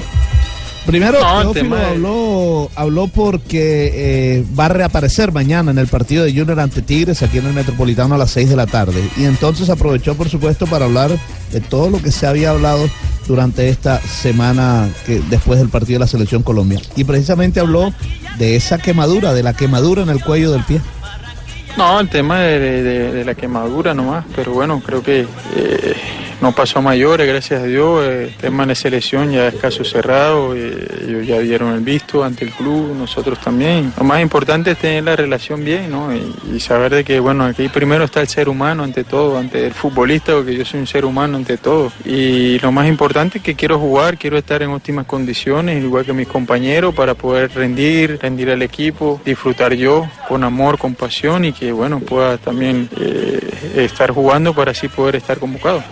Primero, No, Teófilo habló porque eh, va a reaparecer mañana en el partido de Junior ante Tigres aquí en el Metropolitano a las 6 de la tarde. Y entonces aprovechó, por supuesto, para hablar de todo lo que se había hablado durante esta semana que después del partido de la Selección Colombia. Y precisamente habló de esa quemadura, de la quemadura en el cuello del pie. No, el tema de, la quemadura nomás, pero bueno, creo que eh, no pasó a mayores, gracias a Dios. eh, el tema de selección ya es caso cerrado, eh, ellos ya dieron el visto ante el club, nosotros también. Lo más importante es tener la relación bien, ¿no? Y, saber de que, bueno, aquí primero está el ser humano ante todo, ante el futbolista, porque yo soy un ser humano ante todo. Y lo más importante es que quiero jugar, quiero estar en óptimas condiciones, igual que mis compañeros, para poder rendir, rendir al equipo, disfrutar yo con amor, con pasión y que, bueno, pueda también eh, estar jugando para así poder estar convocado.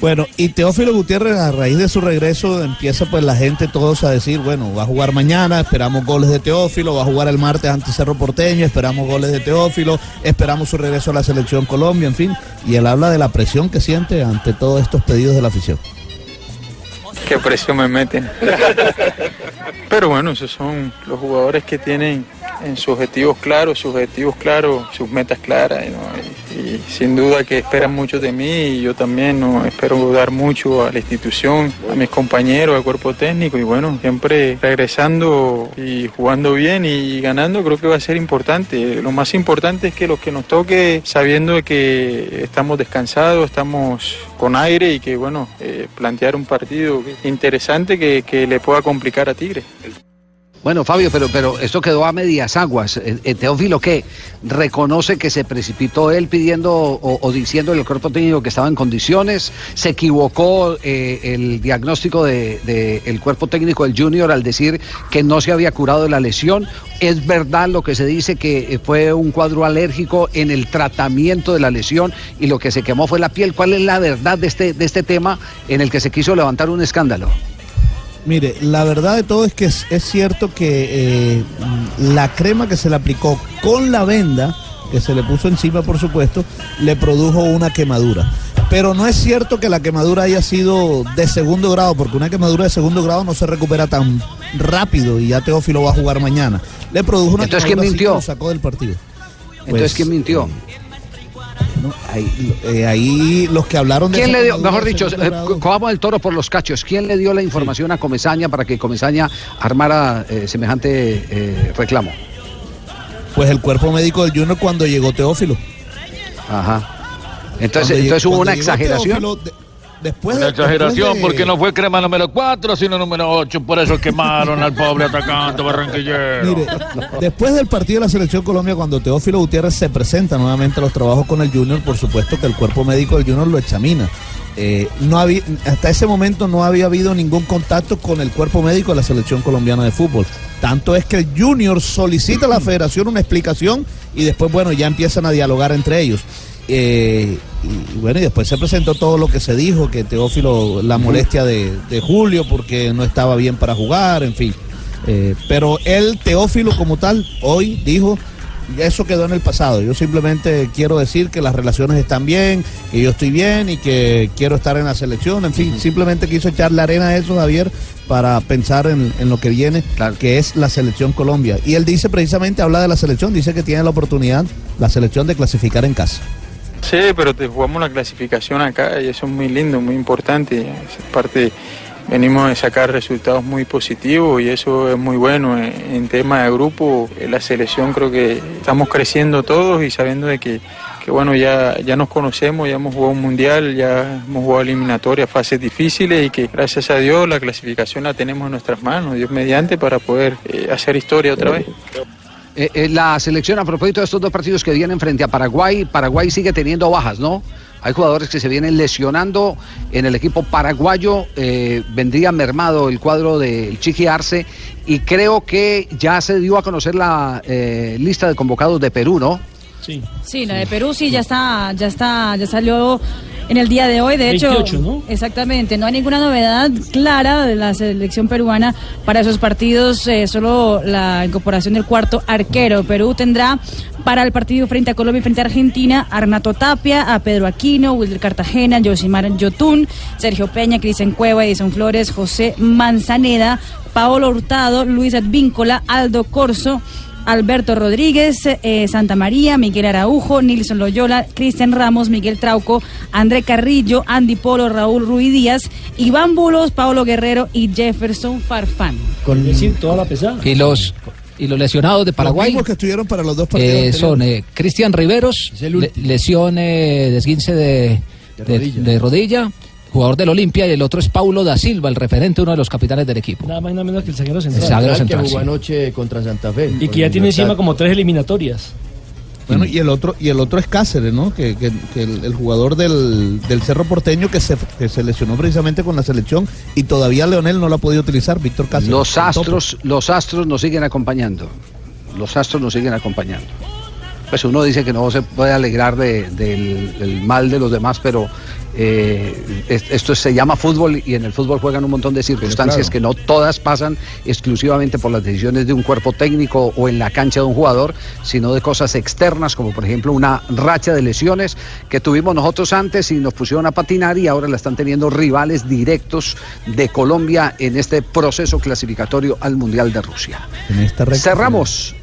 Bueno, y Teófilo Gutiérrez a raíz de su regreso empieza pues la gente todos a decir, bueno, va a jugar mañana, esperamos goles de Teófilo, va a jugar el martes ante Cerro Porteño, esperamos goles de Teófilo, esperamos su regreso a la selección Colombia, en fin, y él habla de la presión que siente ante todos estos pedidos de la afición. Qué presión me meten. Pero bueno, esos son los jugadores que tienen en sus objetivos claros, sus objetivos claros, sus metas claras. Y, sin duda que esperan mucho de mí y yo también ¿no? espero dar mucho a la institución, a mis compañeros, al cuerpo técnico y bueno, siempre regresando y jugando bien y ganando creo que va a ser importante. Lo más importante es que lo que nos toque, sabiendo que estamos descansados, estamos con aire y que bueno, eh, plantear un partido interesante que, que le pueda complicar a Tigre. Bueno, Fabio, pero, pero esto quedó a medias aguas. Eh, eh, Teófilo, ¿qué? ¿Reconoce que se precipitó él pidiendo o, o diciendo al cuerpo técnico que estaba en condiciones? ¿Se equivocó eh, el diagnóstico del de, el cuerpo técnico del Junior al decir que no se había curado de la lesión? ¿Es verdad lo que se dice que fue un cuadro alérgico en el tratamiento de la lesión y lo que se quemó fue la piel? ¿Cuál es la verdad de este, de este tema en el que se quiso levantar un escándalo? Mire, la verdad de todo es que es, es cierto que eh, la crema que se le aplicó con la venda que se le puso encima, por supuesto, le produjo una quemadura. Pero no es cierto que la quemadura haya sido de segundo grado, porque una quemadura de segundo grado no se recupera tan rápido y ya Teófilo va a jugar mañana. Le produjo una Entonces, ¿quién quemadura así que mintió? lo sacó del partido. Entonces, Pues, ¿quién mintió? No, ahí, eh, ahí los que hablaron de ¿Quién le dio, mejor dicho, eh, cojamos el toro por los cachos, ¿quién le dio la información a Comesaña para que Comesaña armara eh, semejante eh, reclamo? Pues el cuerpo médico del Junior cuando llegó Teófilo. Ajá. Entonces, Cuando entonces llegó- hubo una exageración. Teófilo, de- después Una de- exageración de- porque no fue crema número 4, sino número 8. Por eso quemaron al pobre atacante barranquillero. Mire, después del partido de la Selección Colombia, cuando Teófilo Gutiérrez se presenta nuevamente a los trabajos con el Junior, por supuesto que el cuerpo médico del Junior lo examina. Eh, no había, hasta ese momento no había habido ningún contacto con el cuerpo médico de la Selección Colombiana de Fútbol. Tanto es que el Junior solicita a la federación una explicación y después, bueno, ya empiezan a dialogar entre ellos. Eh, y, bueno, y después se presentó todo lo que se dijo, que Teófilo, la molestia de, de Julio porque no estaba bien para jugar, en fin. Eh, pero él, Teófilo como tal, hoy dijo, eso quedó en el pasado. Yo simplemente quiero decir que las relaciones están bien, que yo estoy bien y que quiero estar en la selección. En fin, simplemente quiso echarle arena a eso, Javier, para pensar en, en lo que viene, que es la selección Colombia. Y él dice precisamente, habla de la selección, dice que tiene la oportunidad, la selección, de clasificar en casa. Sí, pero te jugamos la clasificación acá y eso es muy lindo, muy importante. Es venimos de sacar resultados muy positivos y eso es muy bueno. En, tema de grupo, la selección creo que estamos creciendo todos y sabiendo de que, que bueno, ya, ya nos conocemos, ya hemos jugado un mundial, ya hemos jugado eliminatorias, fases difíciles y que gracias a Dios la clasificación la tenemos en nuestras manos, Dios mediante, para poder eh, hacer historia otra vez. Eh, eh, la selección, a propósito de estos dos partidos que vienen frente a Paraguay, Paraguay sigue teniendo bajas, ¿no? Hay jugadores que se vienen lesionando en el equipo paraguayo, eh, vendría mermado el cuadro del Chiqui Arce y creo que ya se dio a conocer la lista de convocados de Perú, ¿no? Sí. Sí, la de Perú sí ya está, ya está, ya salió en el día de hoy. De hecho, 28, ¿no? exactamente, no hay ninguna novedad clara de la selección peruana para esos partidos, eh, solo la incorporación del cuarto arquero. Perú tendrá para el partido frente a Colombia y frente a Argentina Arnato Tapia, a Pedro Aquino, Wilder Cartagena, Josimar Yotún, Sergio Peña, Cristian Cueva, Edison Flores, José Manzaneda, Paolo Hurtado, Luis Advíncola, Aldo Corso. Alberto Rodríguez, eh, Santa María, Miguel Araujo, Nilson Loyola, Cristian Ramos, Miguel Trauco, André Carrillo, Andy Polo, Raúl Ruiz Díaz, Iván Bulos, Paulo Guerrero y Jefferson Farfán. Con decir toda la pesada. Y los, y los lesionados de Paraguay Los que estuvieron para los dos partidos. eh, son anteriores. eh, Cristian Riveros, le- lesión eh, de esguince de, de- de rodilla. Jugador del Olimpia, y el otro es Paulo da Silva, el referente, uno de los capitanes del equipo. Nada más y nada menos que el zaguero central. El zaguero que jugó sí. anoche contra Santa Fe. Y que ya tiene encima como tres eliminatorias. Bueno, y el otro y el otro es Cáceres, ¿no? Que, que- que el, el jugador del, del Cerro Porteño que se, que se lesionó precisamente con la selección y todavía Leonel no lo ha podido utilizar, Víctor Cáceres. Los astros, los astros nos siguen acompañando. Los astros nos siguen acompañando. Pues uno dice que no se puede alegrar de- del, del mal de los demás, pero eh, es- esto se llama fútbol y en el fútbol juegan un montón de circunstancias claro. que no todas pasan exclusivamente por las decisiones de un cuerpo técnico o en la cancha de un jugador, sino de cosas externas, como por ejemplo una racha de lesiones que tuvimos nosotros antes y nos pusieron a patinar y ahora la están teniendo rivales directos de Colombia en este proceso clasificatorio al Mundial de Rusia. Cerramos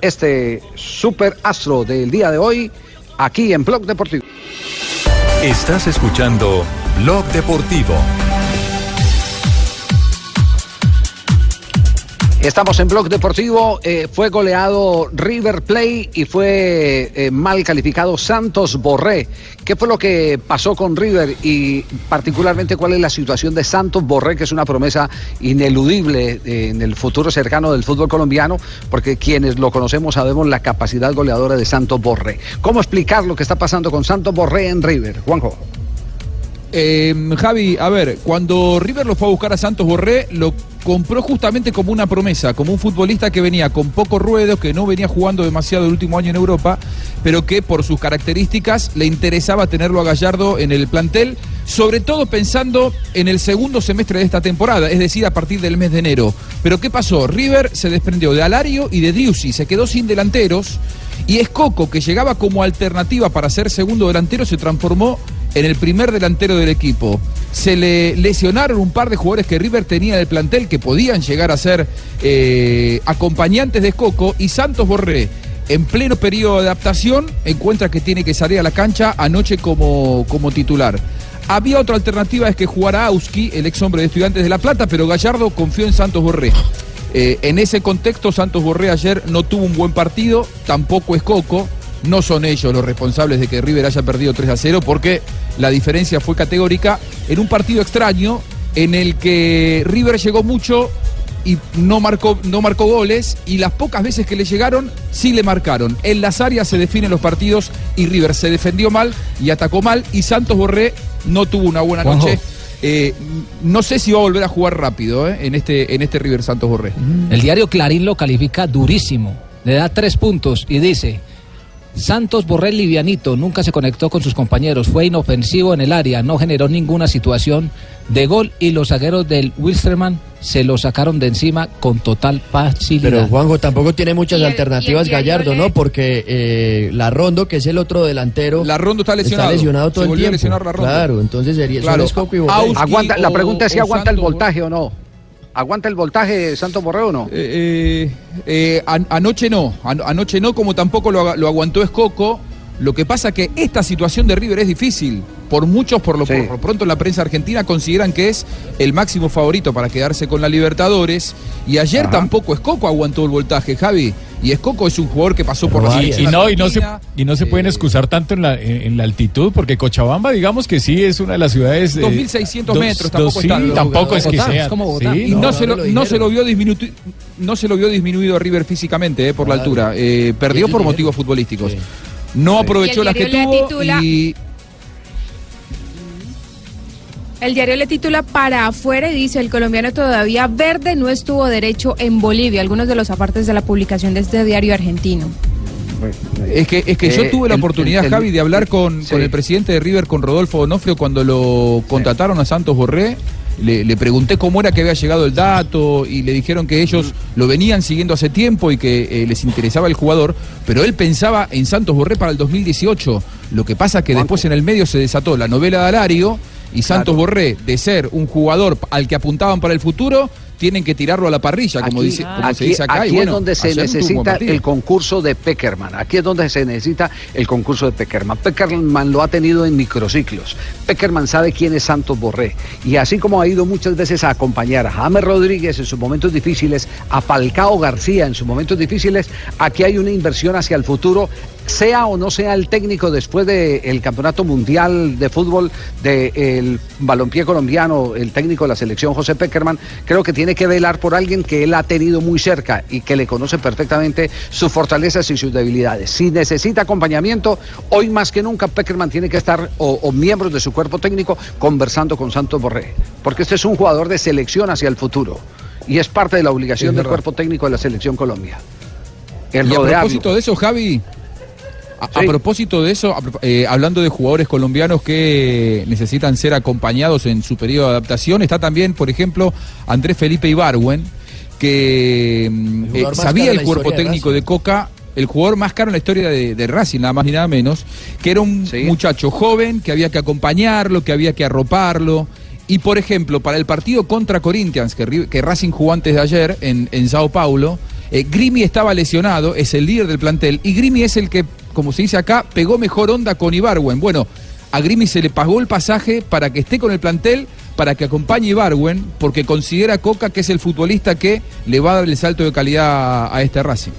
este super astro del día de hoy aquí en Blog Deportivo. Estás escuchando Blog Deportivo. Estamos en Blog Deportivo. eh, fue goleado River Play y fue eh, mal calificado Santos Borré. ¿Qué fue lo que pasó con River y particularmente cuál es la situación de Santos Borré, que es una promesa ineludible eh, en el futuro cercano del fútbol colombiano? Porque quienes lo conocemos sabemos la capacidad goleadora de Santos Borré. ¿Cómo explicar lo que está pasando con Santos Borré en River? Juanjo. Eh, Javi, a ver, cuando River lo fue a buscar a Santos Borré, lo compró justamente como una promesa, como un futbolista que venía con poco ruedo, que no venía jugando demasiado el último año en Europa, pero que por sus características le interesaba tenerlo a Gallardo en el plantel, sobre todo pensando en el segundo semestre de esta temporada, es decir, a partir del mes de enero. Pero ¿qué pasó? River se desprendió de Alario y de Diusi, se quedó sin delanteros y Escoco, que llegaba como alternativa para ser segundo delantero, se transformó en el primer delantero del equipo. Se le lesionaron un par de jugadores que River tenía en el plantel que podían llegar a ser eh, acompañantes de Escoco y Santos Borré. En pleno periodo de adaptación, encuentra que tiene que salir a la cancha anoche como, como titular. Había otra alternativa, es que jugara Auski, el ex hombre de Estudiantes de La Plata, pero Gallardo confió en Santos Borré. Eh, en ese contexto, Santos Borré ayer no tuvo un buen partido, tampoco es Coco. No son ellos los responsables de que River haya perdido 3 a 0, porque la diferencia fue categórica en un partido extraño en el que River llegó mucho y no marcó, no marcó goles y las pocas veces que le llegaron sí le marcaron. En las áreas se definen los partidos y River se defendió mal y atacó mal y Santos Borré no tuvo una buena Juanjo. noche. Eh, no sé si va a volver a jugar rápido eh, en, este, en este River Santos Borré. El diario Clarín lo califica durísimo. Le da tres puntos y dice: Santos Borrell livianito, nunca se conectó con sus compañeros, fue inofensivo en el área, no generó ninguna situación de gol y los zagueros del Wilstermann se lo sacaron de encima con total facilidad. Pero Juanjo tampoco tiene muchas el- alternativas Gallardo, le- ¿no? Porque eh, la Rondo, que es el otro delantero, La Rondo está lesionado. lesionado todo Se el a tiempo. lesionar la Rondo. Claro, entonces sería Claro. Aguanta, la pregunta es si aguanta el voltaje o no. ¿Aguanta el voltaje Santos Borreo o no? Eh, eh, an- anoche no, An- anoche no, como tampoco lo, lo aguantó Escoco. Lo que pasa que esta situación de River es difícil. Por muchos, por lo, por lo pronto en la prensa argentina, consideran que es el máximo favorito para quedarse con la Libertadores. Y ayer Ajá. tampoco Escoco aguantó el voltaje, Javi. Y Escoco es un jugador que pasó por la Y, y no, y no se, y no se pueden excusar tanto en la, en, en la altitud, porque Cochabamba, digamos que sí es una de las ciudades. eh, 2.600 dos- metros, dos- tampoco sí, está- tampoco es que Bogotá, sea. es como sí, y no, se lo, no se lo vio disminuido no se lo vio disminuido a River físicamente eh, por la altura Eh, perdió por motivos futbolísticos no aprovechó las que diario le tuvo titula- y El diario le titula Para afuera y dice el colombiano todavía verde no estuvo derecho en Bolivia. Algunos de los apartes de la publicación de este diario argentino. es que es que yo Eh, tuve la el- oportunidad el- Javi de hablar con, sí. con el presidente de River con Rodolfo Donofrio cuando lo contrataron a Santos Borré le, le pregunté cómo era que había llegado el dato y le dijeron que ellos lo venían siguiendo hace tiempo y que eh, les interesaba el jugador, pero él pensaba en Santos Borré para el 2018. Lo que pasa que después en el medio se desató la novela de Alario y Santos Borré, de ser un jugador al que apuntaban para el futuro, tienen que tirarlo a la parrilla, como, Aquí- dice, como se aquí- dice acá. y aquí bueno, es donde se necesita el concurso de Peckerman. Aquí es donde se necesita el concurso de Peckerman. Peckerman lo ha tenido en microciclos. Peckerman sabe quién es Santos Borré. Y así como ha ido muchas veces a acompañar a James Rodríguez en sus momentos difíciles, a Falcao García en sus momentos difíciles, aquí hay una inversión hacia el futuro, sea o no sea el técnico después del Campeonato Mundial de Fútbol del balompié colombiano, el técnico de la selección José Peckerman, creo que tiene que velar por alguien que él ha tenido muy cerca y que le conoce perfectamente sus fortalezas y sus debilidades. Si necesita acompañamiento, hoy más que nunca Peckerman tiene que estar, o, o miembros de su cuerpo técnico, conversando con Santos Borré, porque este es un jugador de selección hacia el futuro y es parte de la obligación del cuerpo técnico de la selección Colombia. El Y a propósito de eso, Javi, a, a propósito de eso, a eh, hablando de jugadores colombianos que necesitan ser acompañados en su periodo de adaptación, está también, por ejemplo, Andrés Felipe Ibarwen, que mm, eh, sabía el cuerpo de técnico de Coca, el jugador más caro en la historia de, de Racing, nada más ni nada menos, que era un muchacho joven, que había que acompañarlo, que había que arroparlo. Y por ejemplo, para el partido contra Corinthians, que, Racing jugó antes de ayer en, en Sao Paulo, eh, Grimi estaba lesionado, es el líder del plantel, y Grimi es el que, como se dice acá, pegó mejor onda con Ibarwen. Bueno, a Grimi se le pagó el pasaje para que esté con el plantel, para que acompañe a Ibarwen, porque considera Coca que es el futbolista que le va a dar el salto de calidad a, a este Racing.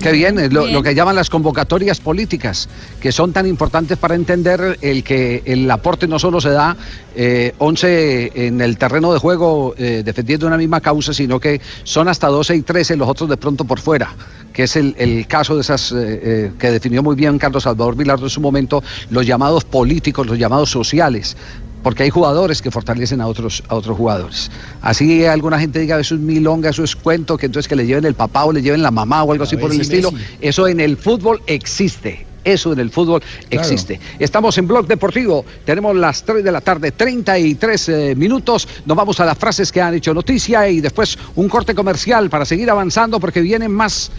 Qué bien, lo, que llaman las convocatorias políticas, que son tan importantes para entender el que el aporte no solo se da eh, 11 en el terreno de juego eh, defendiendo una misma causa, sino que son hasta 12 y 13 los otros de pronto por fuera, que es el, el caso de esas eh, eh, que definió muy bien Carlos Salvador Vilardo en su momento, los llamados políticos, los llamados sociales porque hay jugadores que fortalecen a otros a otros jugadores. Así alguna gente diga eso es milonga, eso es cuento, que entonces que le lleven el papá o le lleven la mamá o algo así por el estilo. Messi. Eso en el fútbol existe. Eso en el fútbol existe. Estamos en Blog Deportivo. Tenemos las 3 de la tarde, 33 eh, minutos. Nos vamos a las frases que han hecho noticia y después un corte comercial para seguir avanzando porque vienen más.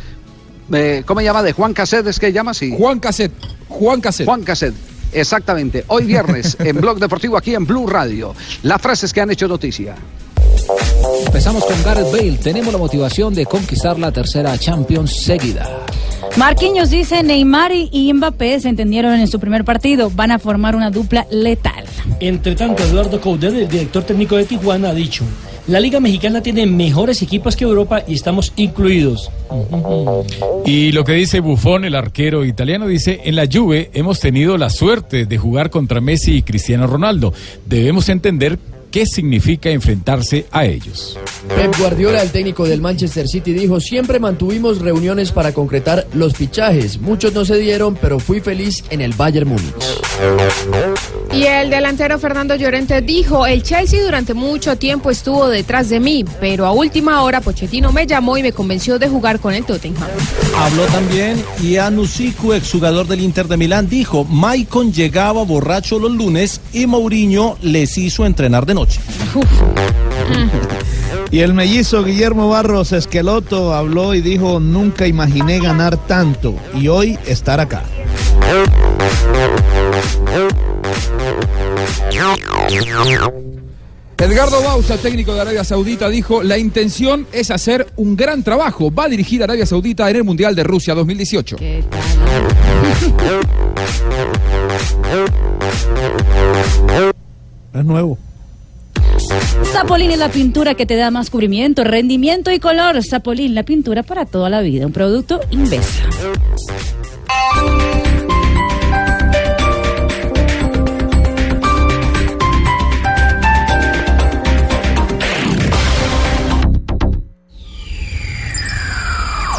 eh, ¿Cómo se llama? ¿De Juan Caset? ¿Es que llama así? Juan Caset. Juan Caset. Juan Caset. Exactamente. Hoy viernes en Blog Deportivo aquí en Blue Radio. Las frases que han hecho noticia. Empezamos con Gareth Bale. Tenemos la motivación de conquistar la tercera Champions seguida. Marquinhos dice Neymar y Mbappé se entendieron en su primer partido. Van a formar una dupla letal. Entre tanto, Eduardo Coudet, el director técnico de Tijuana, ha dicho: La Liga Mexicana tiene mejores equipos que Europa y estamos incluidos. Y lo que dice Buffon, el arquero italiano, dice, en la Juve hemos tenido la suerte de jugar contra Messi y Cristiano Ronaldo. Debemos entender qué significa enfrentarse a ellos. Pep Guardiola, el técnico del Manchester City, dijo, siempre mantuvimos reuniones para concretar los fichajes. Muchos no se dieron, pero fui feliz en el Bayern Múnich. Y el delantero Fernando Llorente dijo, el Chelsea durante mucho tiempo estuvo detrás de mí, pero a última hora Pochettino me llamó y me convenció de jugar con el Tottenham. Habló también Iannusiku, exjugador del Inter de Milán, dijo, Maicon llegaba borracho los lunes y Mourinho les hizo entrenar de noche. Y el mellizo Guillermo Barros Esqueloto habló y dijo, nunca imaginé ganar tanto y hoy estar acá. Edgardo Bausa, técnico de Arabia Saudita, dijo, la intención es hacer un gran trabajo. Va a dirigir a Arabia Saudita en el Mundial de Rusia 2018. Es nuevo. Zapolín es la pintura que te da más cubrimiento, rendimiento y color. Zapolín, la pintura para toda la vida. Un producto Invesa.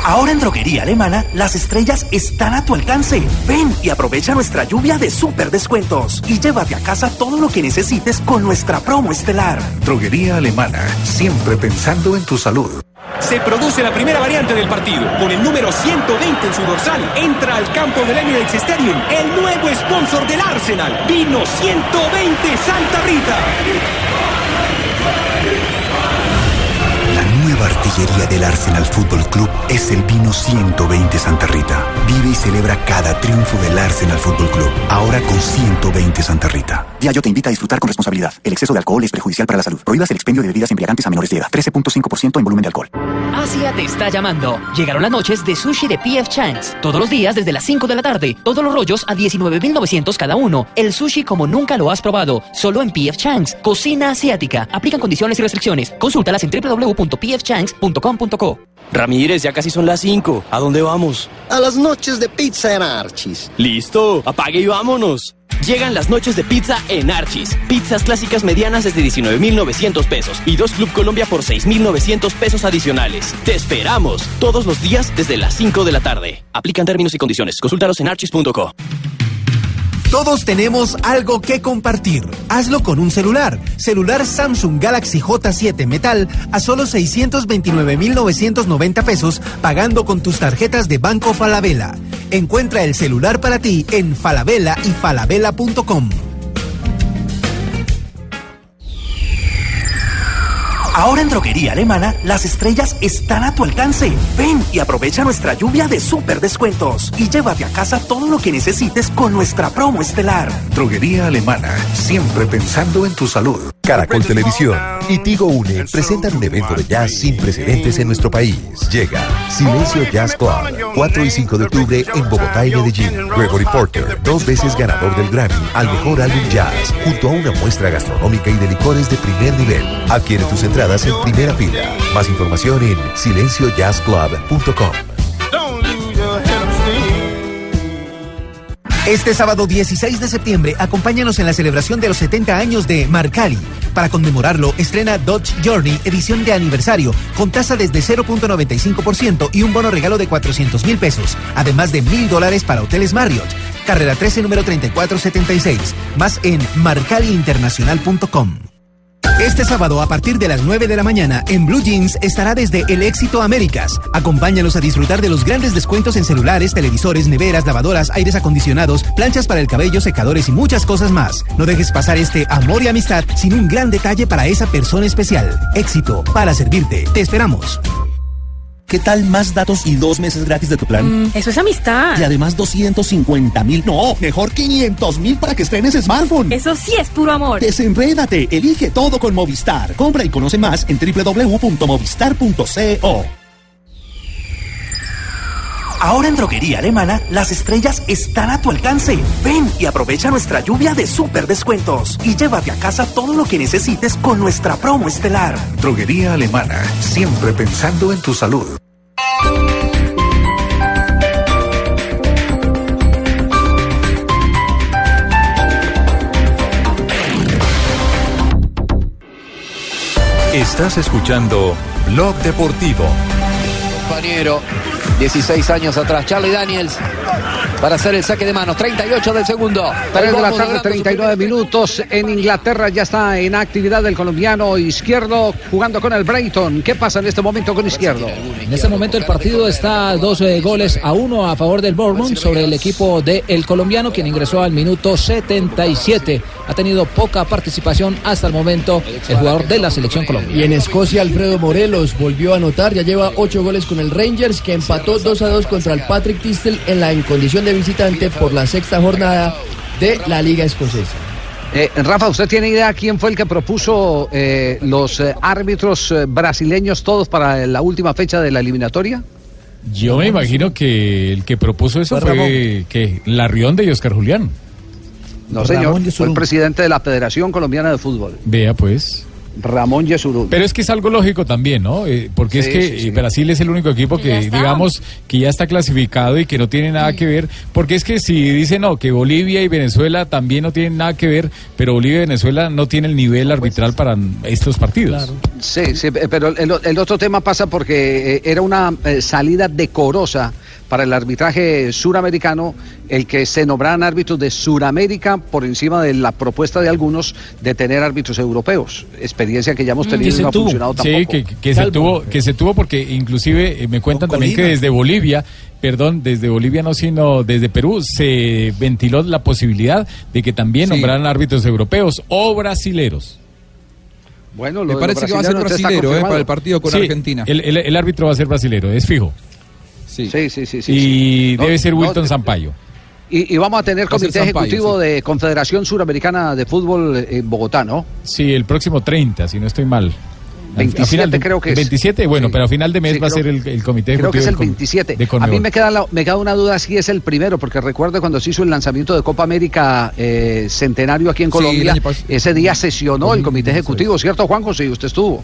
Ahora en Droguería Alemana, las estrellas están a tu alcance. Ven y aprovecha nuestra lluvia de super descuentos. Y llévate a casa todo lo que necesites con nuestra promo estelar. Droguería Alemana, siempre pensando en tu salud. Se produce la primera variante del partido. Con el número 120 en su dorsal, entra al campo del Emirates Stadium el nuevo sponsor del Arsenal. Vino 120 Santa Rita. Nueva artillería del Arsenal Fútbol Club es el vino 120 Santa Rita. Vive y celebra cada triunfo del Arsenal Fútbol Club. Ahora con 120 Santa Rita. Diallo te invita a disfrutar con responsabilidad. El exceso de alcohol es perjudicial para la salud. Prohíbas el expendio de bebidas embriagantes a menores de edad. 13.5% en volumen de alcohol. Asia te está llamando. Llegaron las noches de sushi de PF Chang's. Todos los días desde las 5 de la tarde. Todos los rollos a 19.900 cada uno. El sushi como nunca lo has probado. Solo en PF Chang's. Cocina asiática. Aplican condiciones y restricciones. Consúltalas en www.pfchangs.com.co. Ramírez, ya casi son las 5. ¿A dónde vamos? A las noches de pizza en Archis. Listo, apague y vámonos. Llegan las noches de pizza en Archis. Pizzas clásicas medianas desde 19.900 pesos y dos Club Colombia por 6.900 pesos adicionales. Te esperamos todos los días desde las 5 de la tarde. Aplican términos y condiciones. Consúltalos en archis.co. Todos tenemos algo que compartir. Hazlo con un celular. Celular Samsung Galaxy J7 Metal a solo 629.990 pesos pagando con tus tarjetas de Banco Falabella. Encuentra el celular para ti en Falabella y falabella.com. Ahora en Droguería Alemana, las estrellas están a tu alcance. Ven y aprovecha nuestra lluvia de super descuentos. Y llévate a casa todo lo que necesites con nuestra promo estelar. Droguería Alemana, siempre pensando en tu salud. Caracol Televisión y Tigo Une presentan un evento de jazz sin precedentes en nuestro país. Llega Silencio Jazz Club, 4 y 5 de octubre en Bogotá y Medellín. Gregory Porter, dos veces ganador del Grammy al mejor álbum jazz, junto a una muestra gastronómica y de licores de primer nivel. Adquiere tus entradas en primera fila. Más información en silenciojazzclub.com. Este sábado 16 de septiembre, acompáñanos en la celebración de los 70 años de Marcali. Para conmemorarlo, estrena Dodge Journey edición de aniversario, con tasa desde 0.95% y un bono regalo de 400 mil pesos, además de mil dólares para hoteles Marriott. Carrera 13, número 3476. Más en marcaliinternacional.com. Este sábado a partir de las 9 de la mañana en Blue Jeans estará desde El Éxito Américas. Acompáñanos a disfrutar de los grandes descuentos en celulares, televisores, neveras, lavadoras, aires acondicionados, planchas para el cabello, secadores y muchas cosas más. No dejes pasar este amor y amistad sin un gran detalle para esa persona especial. Éxito para servirte. Te esperamos. ¿Qué tal más datos y dos meses gratis de tu plan? Mm, eso es amistad. Y además 250 mil, no, mejor 500 mil para que estrenes smartphone. Eso sí es puro amor. Desenrédate, elige todo con Movistar. Compra y conoce más en www.movistar.co. Ahora en Droguería Alemana, las estrellas están a tu alcance. Ven y aprovecha nuestra lluvia de super descuentos. Y llévate a casa todo lo que necesites con nuestra promo estelar. Droguería Alemana, siempre pensando en tu salud. Estás escuchando Blog Deportivo. compañero. 16 años atrás, Charlie Daniels para hacer el saque de manos. 38 del segundo. 3 de la tarde, logrando su 39 minutos. En Inglaterra ya está en actividad el colombiano izquierdo jugando con el Brighton. ¿Qué pasa en este momento con izquierdo? En este momento el partido está a dos eh, goles a uno a favor del Bournemouth sobre el equipo del el colombiano quien ingresó al minuto 77. Ha tenido poca participación hasta el momento el jugador de la selección colombiana. Y en Escocia, Alfredo Morelos volvió a anotar, ya lleva ocho goles con el Rangers, que empató 2 a 2 contra el Patrick Tistel en la en condición de visitante por la sexta jornada de la Liga Escocesa. Eh, Rafa, ¿usted tiene idea quién fue el que propuso eh, los eh, árbitros eh, brasileños todos para la última fecha de la eliminatoria? Yo me imagino que el que propuso eso Fue fue que Larrión de Oscar Julián. No, señor. Fue el presidente de la Federación Colombiana de Fútbol, Vea pues. Ramón Yesurún. Pero es que es algo lógico también, ¿no? Eh, porque es que sí, sí. eh, Brasil es el único equipo que, digamos, que ya está clasificado y que no tiene nada que ver. Porque es que si dicen, no, que Bolivia y Venezuela también no tienen nada que ver, pero Bolivia y Venezuela no tienen el nivel arbitral para estos partidos. Sí, sí, eh, pero el, el otro tema pasa porque era una salida decorosa para el arbitraje suramericano el que se nombraran árbitros de Suramérica por encima de la propuesta de algunos de tener árbitros europeos. Experiencia que ya hemos tenido y no ha funcionado tampoco. Sí, que, que se tuvo, que se tuvo porque inclusive eh, me cuentan también que desde Bolivia, perdón, desde Bolivia no, sino desde Perú, se ventiló la posibilidad de que también Sí. nombraran árbitros europeos o brasileros. Bueno, Me parece que va a ser brasilero, eh, para el partido con Sí, Argentina. El, el- el árbitro va a ser brasilero, es fijo. Sí, sí, sí. sí, y sí. No, debe ser no, Wilton de- Sampaio. Y, y vamos a tener comité Sampaio, ejecutivo de Confederación Suramericana de Fútbol en Bogotá, ¿no? Sí, el próximo 30, si no estoy mal. Al- al 27 final de- creo que es. 27, bueno, pero a final de mes Sí, va a ser el, el comité Creo que ejecutivo es el del com- 27. de A mí me queda, la- me queda una duda si es el primero, porque recuerdo cuando se hizo el lanzamiento de Copa América eh, Centenario aquí en Sí, Colombia, ese día sesionó el comité ejecutivo, ¿cierto, Juan José? Usted estuvo.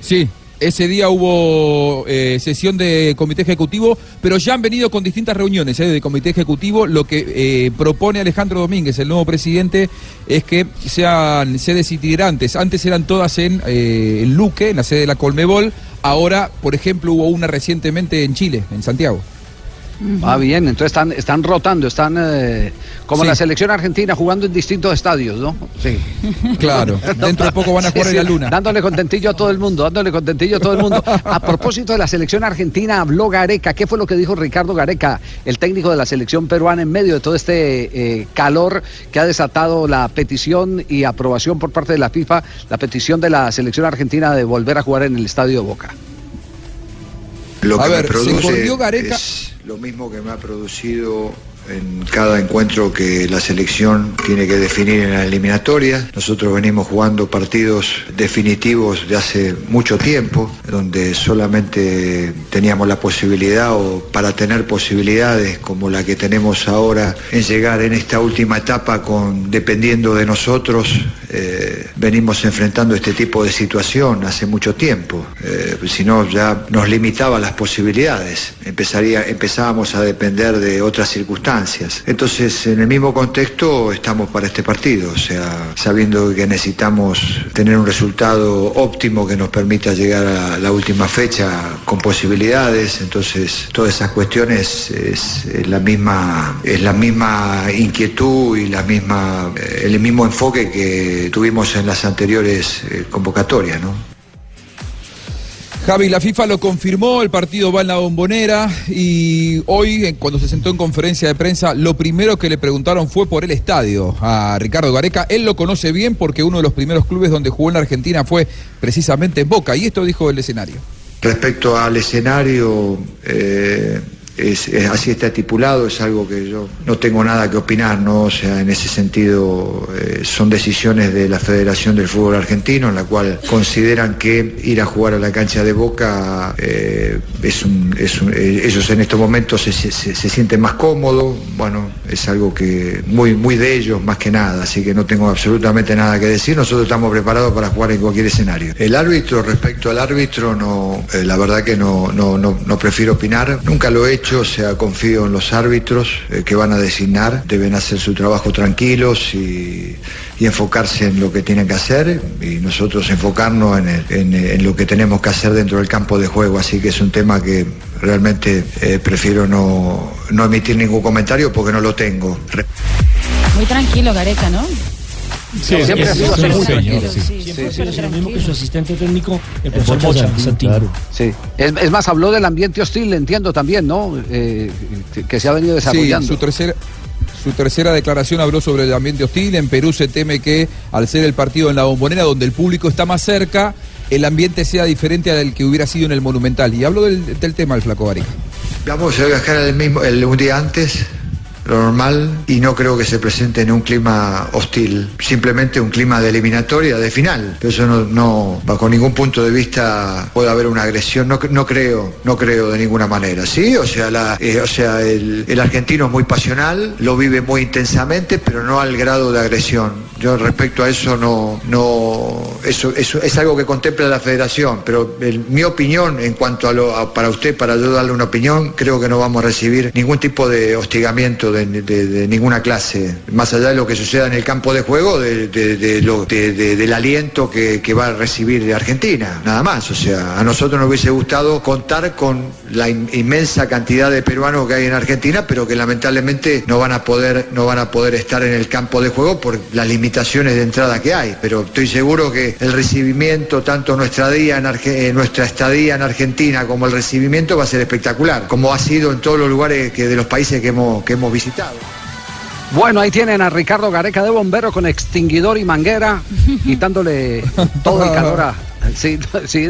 Sí, ese día hubo eh, sesión de comité ejecutivo, pero ya han venido con distintas reuniones eh, de comité ejecutivo. Lo que eh, propone Alejandro Domínguez, el nuevo presidente, es que sean sedes itinerantes. Antes eran todas en, eh, en Luque, en la sede de la Colmebol. Ahora, por ejemplo, hubo una recientemente en Chile, en Santiago. Ah, bien, entonces están, están rotando, están eh, como Sí. la selección argentina jugando en distintos estadios, ¿no? Sí. Claro, dentro de poco van a Sí, jugar en sí, la luna. Dándole contentillo a todo el mundo, dándole contentillo a todo el mundo. A propósito de la selección argentina, habló Gareca. ¿Qué fue lo que dijo Ricardo Gareca, el técnico de la selección peruana, en medio de todo este eh, calor que ha desatado la petición y aprobación por parte de la FIFA, la petición de la selección argentina de volver a jugar en el Estadio Boca? Lo A que ver, me se corrió Gareca. es lo mismo que me ha producido en cada encuentro que la selección tiene que definir en la eliminatoria. Nosotros venimos jugando partidos definitivos de hace mucho tiempo, donde solamente teníamos la posibilidad o para tener posibilidades como la que tenemos ahora en llegar en esta última etapa con dependiendo de nosotros, eh, venimos enfrentando este tipo de situación hace mucho tiempo. Eh, si no, ya nos limitaba las posibilidades. Empezaría, empezábamos a depender de otras circunstancias. Entonces, en el mismo contexto, estamos para este partido, o sea, sabiendo que necesitamos tener un resultado óptimo que nos permita llegar a la última fecha con posibilidades. Entonces, todas esas cuestiones es, es la misma, es la misma inquietud y la misma, eh, el mismo enfoque que que tuvimos en las anteriores eh, convocatorias, ¿no? Javi, la FIFA lo confirmó, el partido va en la bombonera y hoy, en- cuando se sentó en conferencia de prensa, lo primero que le preguntaron fue por el estadio a Ricardo Gareca. Él lo conoce bien porque uno de los primeros clubes donde jugó en la Argentina fue precisamente en Boca y esto dijo el escenario. Respecto al escenario, eh, así está estipulado, es algo que yo no tengo nada que opinar, ¿no? O sea, en ese sentido eh, son decisiones de la Federación del Fútbol Argentino, en la cual consideran que ir a jugar a la cancha de Boca eh, es un, eh, ellos en estos momentos se, sienten más cómodos, bueno, es algo que muy, muy de ellos más que nada, así que no tengo absolutamente nada que decir, nosotros estamos preparados para jugar en cualquier escenario. El árbitro, respecto al árbitro, no, la verdad que no, no, no, no prefiero opinar, nunca lo he hecho, o sea, confío en los árbitros eh, que van a designar, deben hacer su trabajo tranquilos y, enfocarse en lo que tienen que hacer y nosotros enfocarnos en, en lo que tenemos que hacer dentro del campo de juego, así que es un tema que realmente eh, prefiero no, no emitir ningún comentario porque no lo tengo. Muy tranquilo, Gareca, ¿no? Sí, siempre ha sido así, un muy señor, tranquilo, sí. sí, Sí, siempre sí, ha sido lo mismo que su asistente técnico, el El profesor Bocha claro. Sí. Es, es más, habló del ambiente hostil, entiendo también, ¿no? Eh, que, se ha venido Sí, desarrollando. su tercera, su tercera declaración habló sobre el ambiente hostil. En Perú se teme que al ser el partido en la bombonera, donde el público está más cerca, el ambiente sea diferente al que hubiera sido en el Monumental. Y habló del, del tema el flaco Gareca. Vamos a viajar el mismo, el, un día antes, lo normal, y no creo que se presente en un clima hostil, simplemente un clima de eliminatoria, de final. Pero eso no, no bajo ningún punto de vista puede haber una agresión, no, no creo, no creo de ninguna manera, ¿sí? O sea, la, eh, o sea el, el argentino es muy pasional, lo vive muy intensamente, pero no al grado de agresión. Yo respecto a eso no, no, eso, eso es algo que contempla la federación, pero mi opinión en cuanto a lo, para usted, para yo darle una opinión, creo que no vamos a recibir ningún tipo de hostigamiento de, ninguna clase, más allá de lo que suceda en el campo de juego, de, de- lo- de- de- del aliento que, que va a recibir de Argentina, nada más. O sea, a nosotros nos hubiese gustado contar con la in- inmensa cantidad de peruanos que hay en Argentina, pero que lamentablemente no van a poder, no van a poder estar en el campo de juego por las limitaciones de entrada que hay. Pero estoy seguro que el recibimiento, tanto nuestra día en eh, nuestra estadía en Argentina como el recibimiento va a ser espectacular, como ha sido en todos los lugares que, de los países que hemos, que hemos visitado. Bueno, ahí tienen a Ricardo Gareca de bombero con extinguidor y manguera, quitándole todo el calor a. Sí, sí,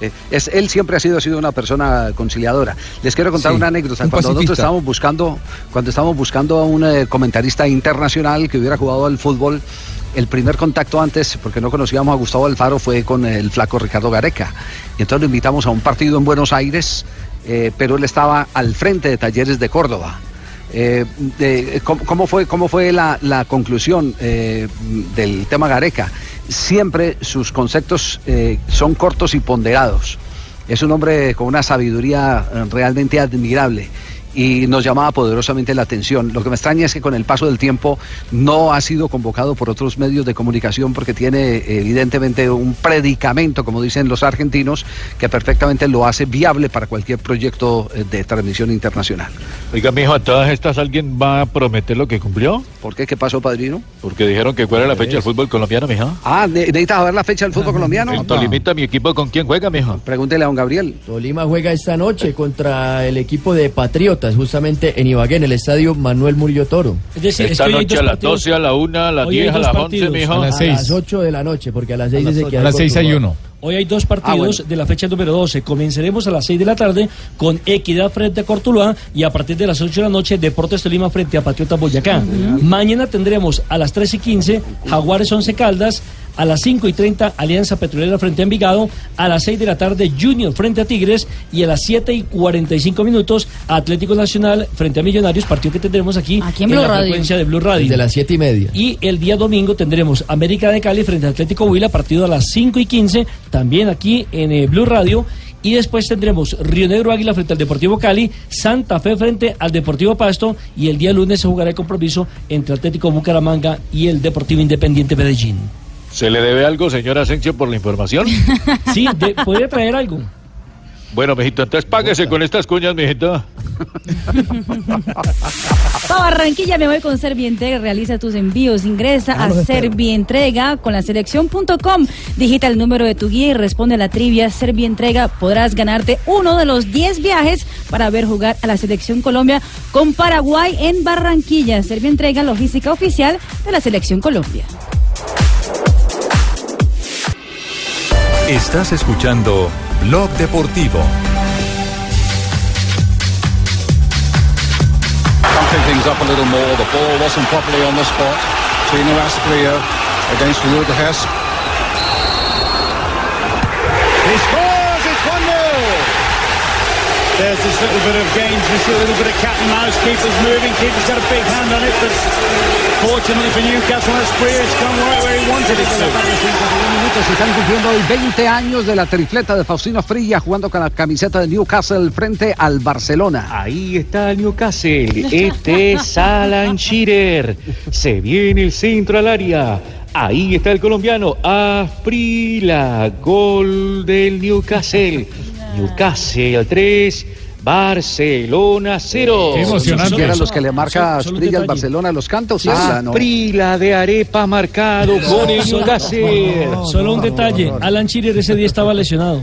eh, es, él siempre ha sido, ha sido una persona conciliadora. Les quiero contar Sí, una anécdota. un Cuando nosotros pacifista. estábamos buscando, cuando estábamos buscando a un eh, comentarista internacional que hubiera jugado al fútbol, el primer contacto antes, porque no conocíamos a Gustavo Alfaro, fue con el flaco Ricardo Gareca. Y entonces lo invitamos a un partido en Buenos Aires, eh, pero él estaba al frente de Talleres de Córdoba. Eh, ¿cómo, fue, cómo fue la, conclusión eh, del tema Gareca? Siempre sus conceptos eh, son cortos y ponderados. Es un hombre con una sabiduría realmente admirable y nos llamaba poderosamente la atención. Lo que me extraña es que con el paso del tiempo no ha sido convocado por otros medios de comunicación porque tiene evidentemente un predicamento, como dicen los argentinos, que perfectamente lo hace viable para cualquier proyecto eh, de transmisión internacional. Oiga, mijo, a todas estas alguien va a prometer lo que cumplió. ¿Por qué? ¿Qué pasó, padrino? Porque dijeron que cuál era la fecha del fútbol colombiano, mija. Ah, ¿ne- ¿necesitas saber la fecha del fútbol colombiano? El Tolimita, mi equipo, ¿con quién juega, mijo? Pregúntele a don Gabriel. Tolima juega esta noche contra el equipo de Patriotas, justamente en Ibagué, en el estadio Manuel Murillo Toro. Es decir, es Esta que hoy hay noche a las partidos. 12, a la 1, a las Hoy hay 10, a las 11, partidos. mijo. A las A las 8 de la noche, porque a las 6 dice que A hay las 6 hay uno. Hoy hay dos partidos Ah, bueno. de la fecha número 12. Comenzaremos a las 6 de la tarde con Equidad frente a Cortuluá y a partir de las 8 de la noche Deportes Tolima frente a Patriota Boyacá. Mañana tendremos a las 3 y 15 Jaguares 11 Caldas. A las 5 y 30 Alianza Petrolera frente a Envigado. A las 6 de la tarde Junior frente a Tigres. Y a las 7 y 45 minutos Atlético Nacional frente a Millonarios. Partido que tendremos aquí, en la Radio. frecuencia de Blue Radio. Desde las 7 y media. Y el día domingo tendremos América de Cali frente a Atlético Huila, partido a las 5 y 15, también aquí en eh, Blue Radio. Y después tendremos Río Negro Águila frente al Deportivo Cali, Santa Fe frente al Deportivo Pasto. Y el día lunes se jugará el compromiso entre Atlético Bucaramanga y el Deportivo Independiente Medellín. ¿Se le debe algo, señor Asensio, por la información? Sí, de- podría traer algo. bueno, mijito, entonces páguese con estas cuñas, mijito. Para Barranquilla me voy con Servientrega. Realiza tus envíos. Ingresa Ah, a. Servientrega con la selección.com. Digita el número de tu guía y responde a la trivia Servientrega. Podrás ganarte uno de los 10 viajes para ver jugar a la selección Colombia con Paraguay en Barranquilla. Servientrega, logística oficial de la selección Colombia. Estás escuchando Blog Deportivo. Things up a little more. The ball wasn't properly on the spot. Tino Asprilla against Rude Hess. He! It's 1 0. There's this little bit of gamesmanship, a little bit of cat and mouse. Keeper's moving, keeper's got a big hand on it, but fortunately for Newcastle, Asprilla, it's gone right where he wanted it to. minutos se están cumpliendo hoy 20 años de la tripleta de Faustino Frilla jugando con la camiseta de Newcastle frente al Barcelona. Ahí está el Newcastle. Este es Alan Shearer. Se viene el centro al área. Ahí está el colombiano. Afrila. Gol del Newcastle. Newcastle 3. Barcelona 0. Que eran los que le marca Asprilla al Barcelona los cantos. Ah, no. De Arepa marcado con el Newcastle. Solo un detalle, Alan Shearer ese día estaba lesionado.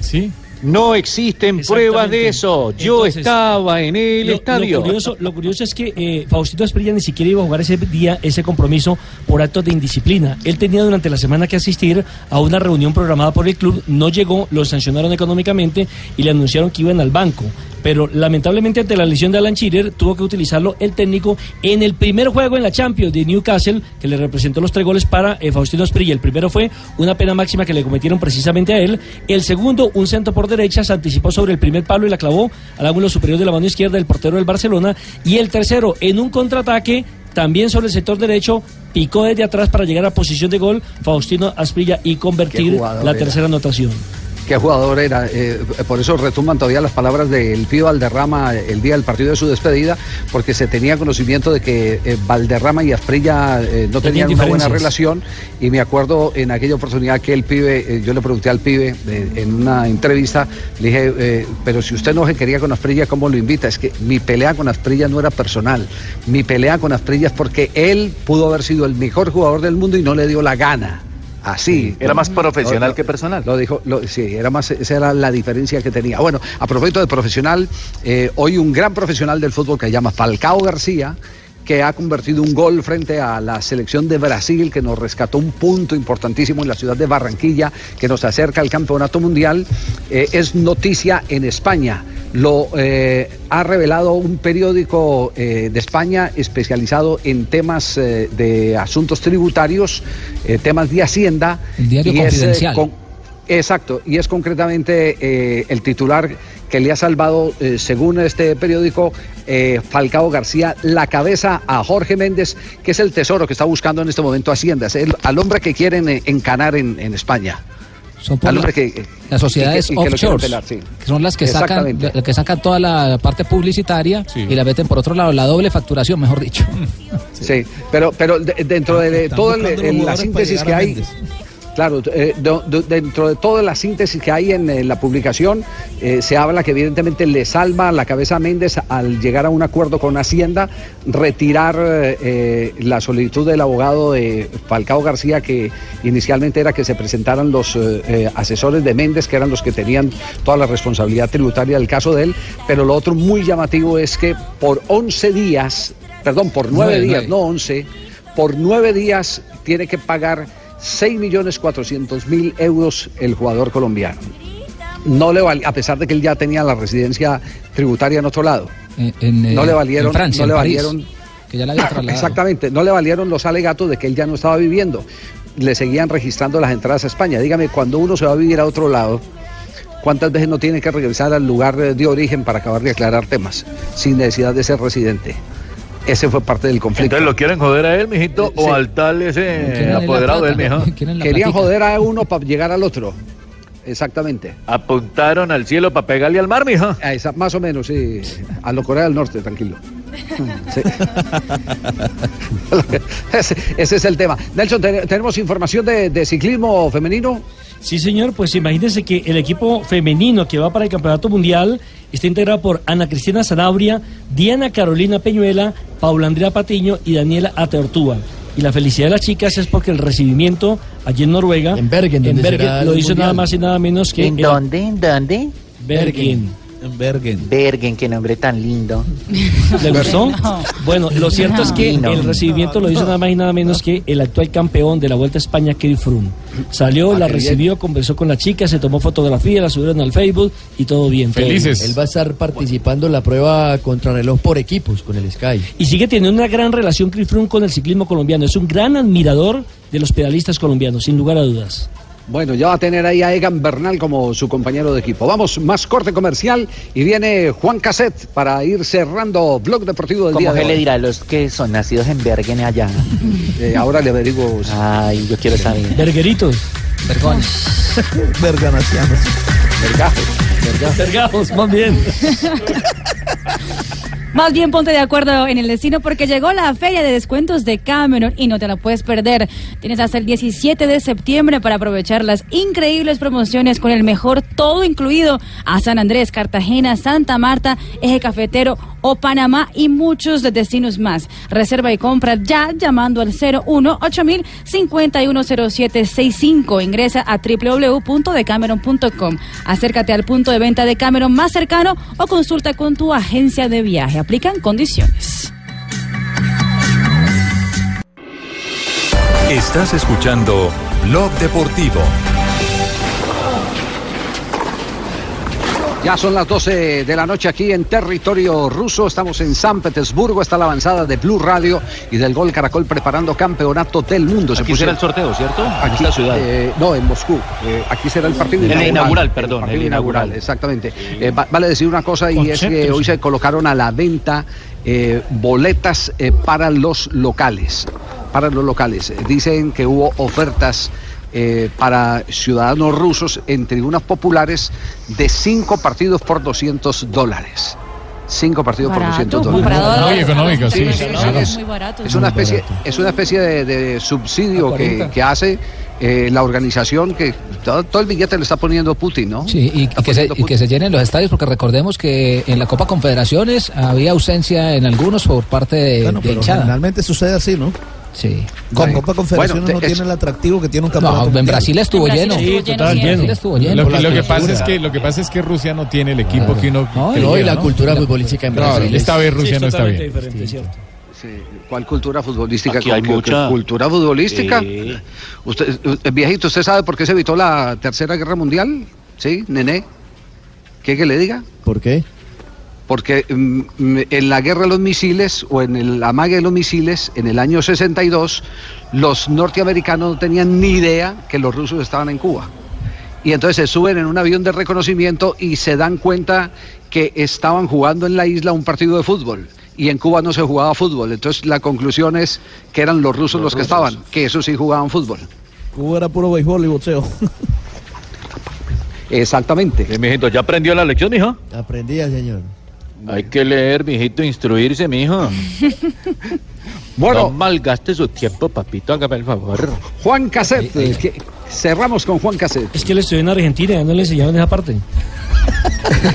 Sí. No existen pruebas de eso. Yo Entonces, estaba en el Lo- estadio. Lo curioso, lo curioso es que eh, Faustino Asprilla ni siquiera iba a jugar ese día ese compromiso por actos de indisciplina. Él tenía durante la semana que asistir a una reunión programada por el club, no llegó, lo sancionaron económicamente y le anunciaron que iban al banco. Pero lamentablemente ante la lesión de Alan Shearer tuvo que utilizarlo el técnico en el primer juego en la Champions de Newcastle que le representó los tres goles para eh, Faustino Asprilla. El primero fue una pena máxima que le cometieron precisamente a él. El segundo, un centro por derecha, se anticipó sobre el primer palo y la clavó al ángulo superior de la mano izquierda del portero del Barcelona. Y el tercero, en un contraataque, también sobre el sector derecho, picó desde atrás para llegar a posición de gol Faustino Asprilla y convertir la era. tercera anotación. Qué jugador era. eh, por eso retumban todavía las palabras del Pío Valderrama el día del partido de su despedida, porque se tenía conocimiento de que eh, Valderrama y Asprilla eh, no tenían, una buena relación. Y me acuerdo en aquella oportunidad que el pibe, eh, yo le pregunté al pibe eh, en una entrevista, le dije, eh, pero si usted no se quería con Asprilla, ¿cómo lo invita? Es que mi pelea con Asprilla no era personal. Mi pelea con Asprilla es porque él pudo haber sido el mejor jugador del mundo y no le dio la gana. Así. Era más profesional que personal. Lo dijo, lo- sí, era más, esa era la diferencia que tenía. Bueno, a propósito de profesional, eh, hoy un gran profesional del fútbol que se llama Falcao García, que ha convertido un gol frente a la selección de Brasil, que nos rescató un punto importantísimo en la ciudad de Barranquilla, que nos acerca al campeonato mundial, eh, es noticia en España. Lo eh, ha revelado un periódico eh, de España especializado en temas de asuntos tributarios, temas de Hacienda. El diario y es, Confidencial. con- Exacto, y es concretamente el titular que le ha salvado, eh, según este periódico, eh, Falcao García, la cabeza a Jorge Méndez, que es el tesoro que está buscando en este momento Hacienda, es el- al hombre que quieren eh, encanar en, en España. Son por Al la- hombre que- las sociedades pelar, sí. que son las que sacan, que sacan toda la parte publicitaria y la meten por otro lado, la doble facturación, mejor dicho. Sí, pero, pero de- dentro de, Están toda la síntesis que hay, Méndez. Claro, eh, do- do- dentro de toda la síntesis que hay en, la publicación, eh, se habla que evidentemente le salva la cabeza a Méndez al llegar a un acuerdo con Hacienda, retirar eh, la solicitud del abogado de Falcao García, que inicialmente era que se presentaran los asesores de Méndez, que eran los que tenían toda la responsabilidad tributaria del caso de él, pero lo otro muy llamativo es que por 11 días, perdón, por 9 Nueve, días, nueve. no 11, por 9 días tiene que pagar 6.400.000 euros el jugador colombiano. No le val- a pesar de que él ya tenía la residencia tributaria en otro lado. En, en, no eh, le valieron, en Francia, no le París, valieron que ya la había trasladado. Exactamente, no le valieron los alegatos de que él ya no estaba viviendo. Le seguían registrando las entradas a España. Dígame, cuando uno se va a vivir a otro lado, ¿cuántas veces no tiene que regresar al lugar eh, de origen para acabar de aclarar temas sin necesidad de ser residente? Ese fue parte del conflicto. Entonces, ¿lo quieren joder a él, mijito? ¿O al tal ese apoderado de él, mijo? Querían joder a uno para llegar al otro. Exactamente. Apuntaron al cielo para pegarle al mar, mijo. A esa- más o menos, sí. A lo Corea del Norte, tranquilo. Sí. ese, ese es el tema. Nelson, ¿te- ¿tenemos información de, de ciclismo femenino? Sí, señor, pues imagínense que el equipo femenino que va para el Campeonato Mundial está integrado por Ana Cristina Sanabria, Diana Carolina Peñuela, Paula Andrea Patiño y Daniela Ateortúa. Y la felicidad de las chicas es porque el recibimiento allí en Noruega, en Bergen, donde será lo hizo mundial. nada más y nada menos que... ¿En el- dónde? ¿En dónde? Bergen. Bergen. Bergen, qué nombre tan lindo. ¿Le gustó? Bueno, lo cierto es que No. el recibimiento lo hizo nada más y nada menos que el actual campeón de la Vuelta a España, Kevin Froome. Salió, Ah, la recibió, conversó con la chica, se tomó fotografía, la subieron al Facebook y todo bien. todo bien. Él va a estar participando en la prueba contrarreloj por equipos con el Sky. Y sigue teniendo una gran relación Chris Froome con el ciclismo colombiano. Es un gran admirador de los pedalistas colombianos, sin lugar a dudas. Bueno, ya va a tener ahí a Egan Bernal como su compañero de equipo. Vamos, más corte comercial y viene Juan Caset para ir cerrando Blog Deportivo del ¿Cómo día de se le dirá a los que son nacidos en Bergen allá? Eh, ahora le averiguo. Ay, yo quiero saber. Vergueritos. Verganacianos. Vergajos. Vergajos, más bien. Más bien ponte de acuerdo en el destino porque llegó la feria de descuentos de Cameron y no te la puedes perder. Tienes hasta el 17 de septiembre para aprovechar las increíbles promociones con el mejor todo incluido a San Andrés, Cartagena, Santa Marta, Eje Cafetero o Panamá y muchos de destinos más. Reserva y compra ya llamando al 01 8000 510765. Ingresa a www.decameron.com. Acércate al punto de venta de Cameron más cercano o consulta con tu agencia de viaje. Aplican condiciones. Estás escuchando Blog Deportivo. Ya son las 12 de la noche aquí en territorio ruso. Estamos en San Petersburgo. Está la avanzada de Blue Radio y del Gol Caracol preparando campeonato del mundo. Se Aquí puso- será el sorteo, ¿cierto? En Aquí, esta ciudad. eh, no, en Moscú. Eh, aquí será el partido El inaugural. inaugural, perdón, partido el inaugural. Exactamente. Eh, va- vale decir una cosa y es que hoy se colocaron a la venta eh, boletas eh, para los locales. Para los locales. Dicen que hubo ofertas. Eh, para ciudadanos rusos en tribunas populares de cinco partidos por 200 dólares. Cinco partidos por Barato, 200 dólares. comparado a- Muy económico, sí. Sí, sí, sí, claro. es- una especie, es una especie de, de subsidio A que, 40. que hace eh, la organización que todo, todo el billete le está poniendo Putin, ¿no? Sí, y, y que se, y que se llenen los estadios, porque recordemos que en la Copa Confederaciones había ausencia en algunos por parte de, Bueno, de pero hinchada. generalmente sucede así, ¿no? Sí. Con Copa Confederaciones Bueno, no tiene el atractivo que tiene un campeonato. No, en. Brasil estuvo lleno. Sí, total. Lo que, la lo que pasa es que lo que pasa es que Rusia no tiene el equipo Claro. que uno No, y la ¿no? cultura futbolística en No, Brasil. esta es- vez Rusia Sí, no está bien. diferente, ¿cierto? Sí, ¿Cuál cultura futbolística? Aquí hay ¿Qué- qué- mucha. ¿Cultura futbolística? Sí. Usted, eh, viejito, ¿usted sabe por qué se evitó la Tercera Guerra Mundial? ¿Sí, nené? ¿Qué que le diga? ¿Por qué? Porque mm, en la guerra de los misiles o en el amague de los misiles, en el año 62, los norteamericanos no tenían ni idea que los rusos estaban en Cuba. Y entonces se suben en un avión de reconocimiento y se dan cuenta que estaban jugando en la isla un partido de fútbol. Y en Cuba no se jugaba fútbol. Entonces la conclusión es que eran los rusos los, que estaban, que esos sí jugaban fútbol. Cuba era puro béisbol y boxeo. Exactamente. Mijito, ¿ya aprendió la lección, hija? Aprendía, señor. Hay que leer, mijito, instruirse, mijo. Bueno. No malgaste su tiempo, papito, hágame el favor. Juan Caset, eh, que- cerramos con Juan Caset. Es que él estudió en Argentina, no le enseñaban esa parte.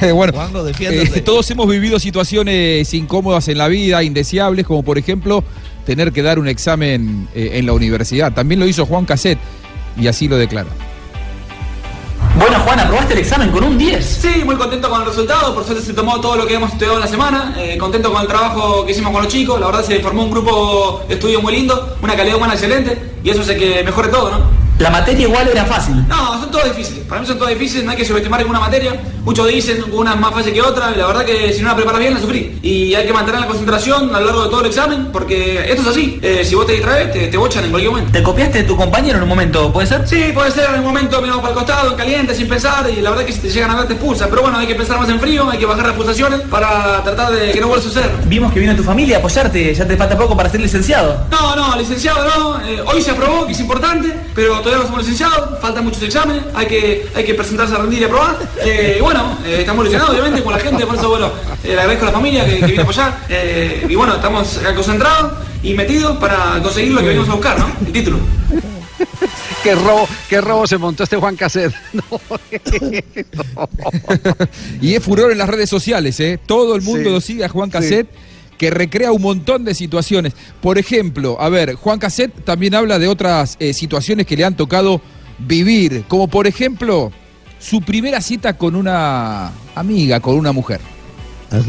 bueno, Juanjo, eh, todos hemos vivido situaciones incómodas en la vida, indeseables, como por ejemplo tener que dar un examen eh, en la universidad. También lo hizo Juan Caset y así lo declara. Bueno, Juan, aprobaste el examen con un 10. Sí, muy contento con el resultado. Por suerte se tomó todo lo que hemos estudiado en la semana. Eh, contento con el trabajo que hicimos con los chicos. La verdad se formó un grupo de estudio muy lindo, una calidad humana excelente y eso hace que mejore todo, ¿no? La materia igual era fácil. No, son todas difíciles. Para mí son todas difíciles, no hay que subestimar ninguna materia. Muchos dicen una es más fácil que otra. y La verdad que si no la preparas bien, la sufrí. Y hay que mantener la concentración a lo largo de todo el examen porque esto es así. Eh, si vos te distraes, te, te bochan en cualquier momento. ¿Te copiaste de tu compañero en un momento, puede ser? Sí, puede ser. En un momento miramos para el costado, en caliente, sin pensar. Y la verdad que si te llegan a ver, te expulsan. Pero bueno, hay que pensar más en frío, hay que bajar las pulsaciones para tratar de que no vuelva a suceder. Vimos que vino tu familia a apoyarte. Ya te falta poco para ser licenciado. No, no, licenciado no. Eh, hoy se aprobó, que es importante, pero todavía no somos licenciados. Faltan muchos exámenes. Hay que, hay que presentarse a rendir y aprobar. Eh, y bueno, eh, estamos ilusionados, obviamente, con la gente. Por eso, bueno, eh, le agradezco a la familia que, que viene a apoyar. Eh, y bueno, estamos acá concentrados y metidos para conseguir lo que venimos a buscar, ¿no? El título. qué robo, qué robo se montó este Juan Caset. No, y es furor en las redes sociales, ¿eh? Todo el mundo Sí, lo sigue a Juan sí. Que recrea un montón de situaciones. Por ejemplo, a ver, Juan Caset también habla de otras eh, situaciones que le han tocado vivir, como por ejemplo, su primera cita con una amiga, con una mujer.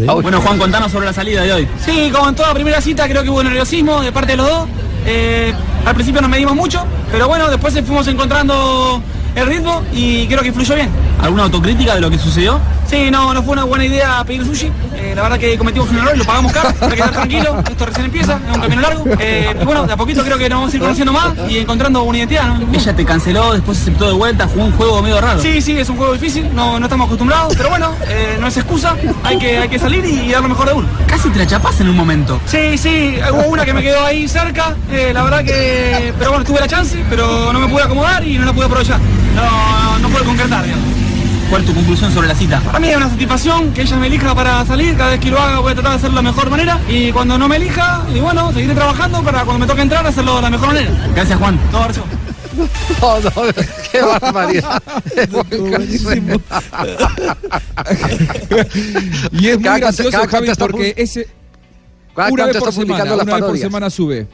Bueno, Juan, contanos sobre la salida de hoy. Sí, como en toda primera cita, creo que hubo nerviosismo de parte de los dos. Eh, al principio nos medimos mucho, pero bueno, después fuimos encontrando el ritmo y creo que fluyó bien. ¿Alguna autocrítica de lo que sucedió? Sí, no, no fue una buena idea pedir sushi. Eh, la verdad que cometimos un error y lo pagamos caro. Hay que estar tranquilo, esto recién empieza, es un camino largo. Eh, y bueno, de a poquito creo que nos vamos a ir conociendo más y encontrando una identidad. ¿no? Ella te canceló, después aceptó de vuelta, jugó un juego medio raro. Sí, sí, es un juego difícil, no, no estamos acostumbrados, pero bueno, eh, no es excusa, hay que, hay que salir y dar lo mejor de uno. Casi te la chapás en un momento. Sí, sí, hubo una que me quedó ahí cerca, eh, la verdad que... Pero bueno, tuve la chance, pero no me pude acomodar y no la pude aprovechar. No, no pude concretar, digamos. ¿Cuál es tu conclusión sobre la cita? Para mí es una satisfacción que ella me elija para salir. Cada vez que lo haga voy a tratar de hacerlo de la mejor manera. Y cuando no me elija, y bueno, seguiré trabajando para cuando me toque entrar hacerlo de la mejor manera. Gracias, Juan. No, gracias. No, no, qué barbaridad. Y es muy gracioso, Javi, porque ese cada una vez por semana, una vez por semana sube.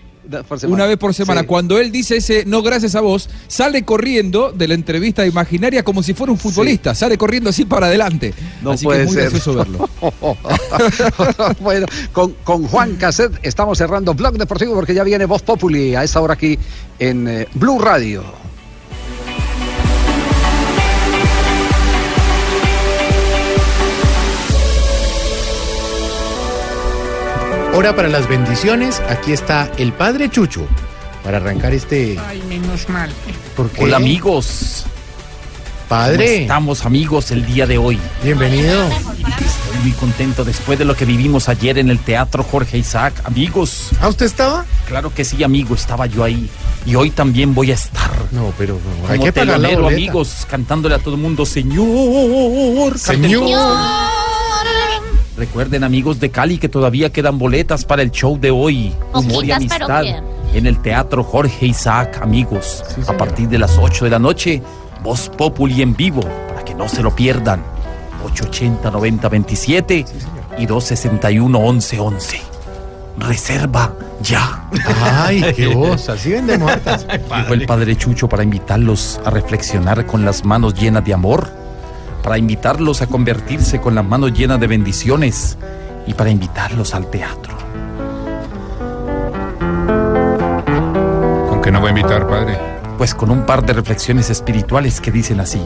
Por semana. Una vez por semana. Sí. Cuando él dice ese no gracias a vos, sale corriendo de la entrevista imaginaria como si fuera un futbolista. Sale corriendo así para adelante. No así puede que es muy ser. gracioso verlo. bueno, con, con Juan Caset estamos cerrando Blog Deportivo porque ya viene Voz Populi a esta hora aquí en eh, Blue Radio. Hora para las bendiciones. Aquí está el Padre Chucho para arrancar este. Ay, menos mal. ¿Por qué? Hola, amigos. Padre. ¿Cómo estamos amigos el día de hoy? Bienvenido. Estoy muy contento después de lo que vivimos ayer en el Teatro Jorge Isaac. Amigos. ¿Ah, usted estaba? Claro que sí, amigo, estaba yo ahí. Y hoy también voy a estar. No, pero no, hay Como que pagar la amigos, cantándole a todo el mundo, Señor. Señor. Recuerden, amigos de Cali, que todavía quedan boletas para el show de hoy. Humor y amistad. En el Teatro Jorge Isaac, amigos. a partir de las 8 de la noche, Voz Populi en vivo, para que no se lo pierdan. 880-90-27 y 261-1111. Reserva ya. Ay, qué voz, así vendemos hartas. Dijo el padre Chucho para invitarlos a reflexionar con las manos llenas de amor, para invitarlos a convertirse con las manos llenas de bendiciones y para invitarlos al teatro. ¿Con qué no va a invitar, padre? Pues con un par de reflexiones espirituales que dicen así.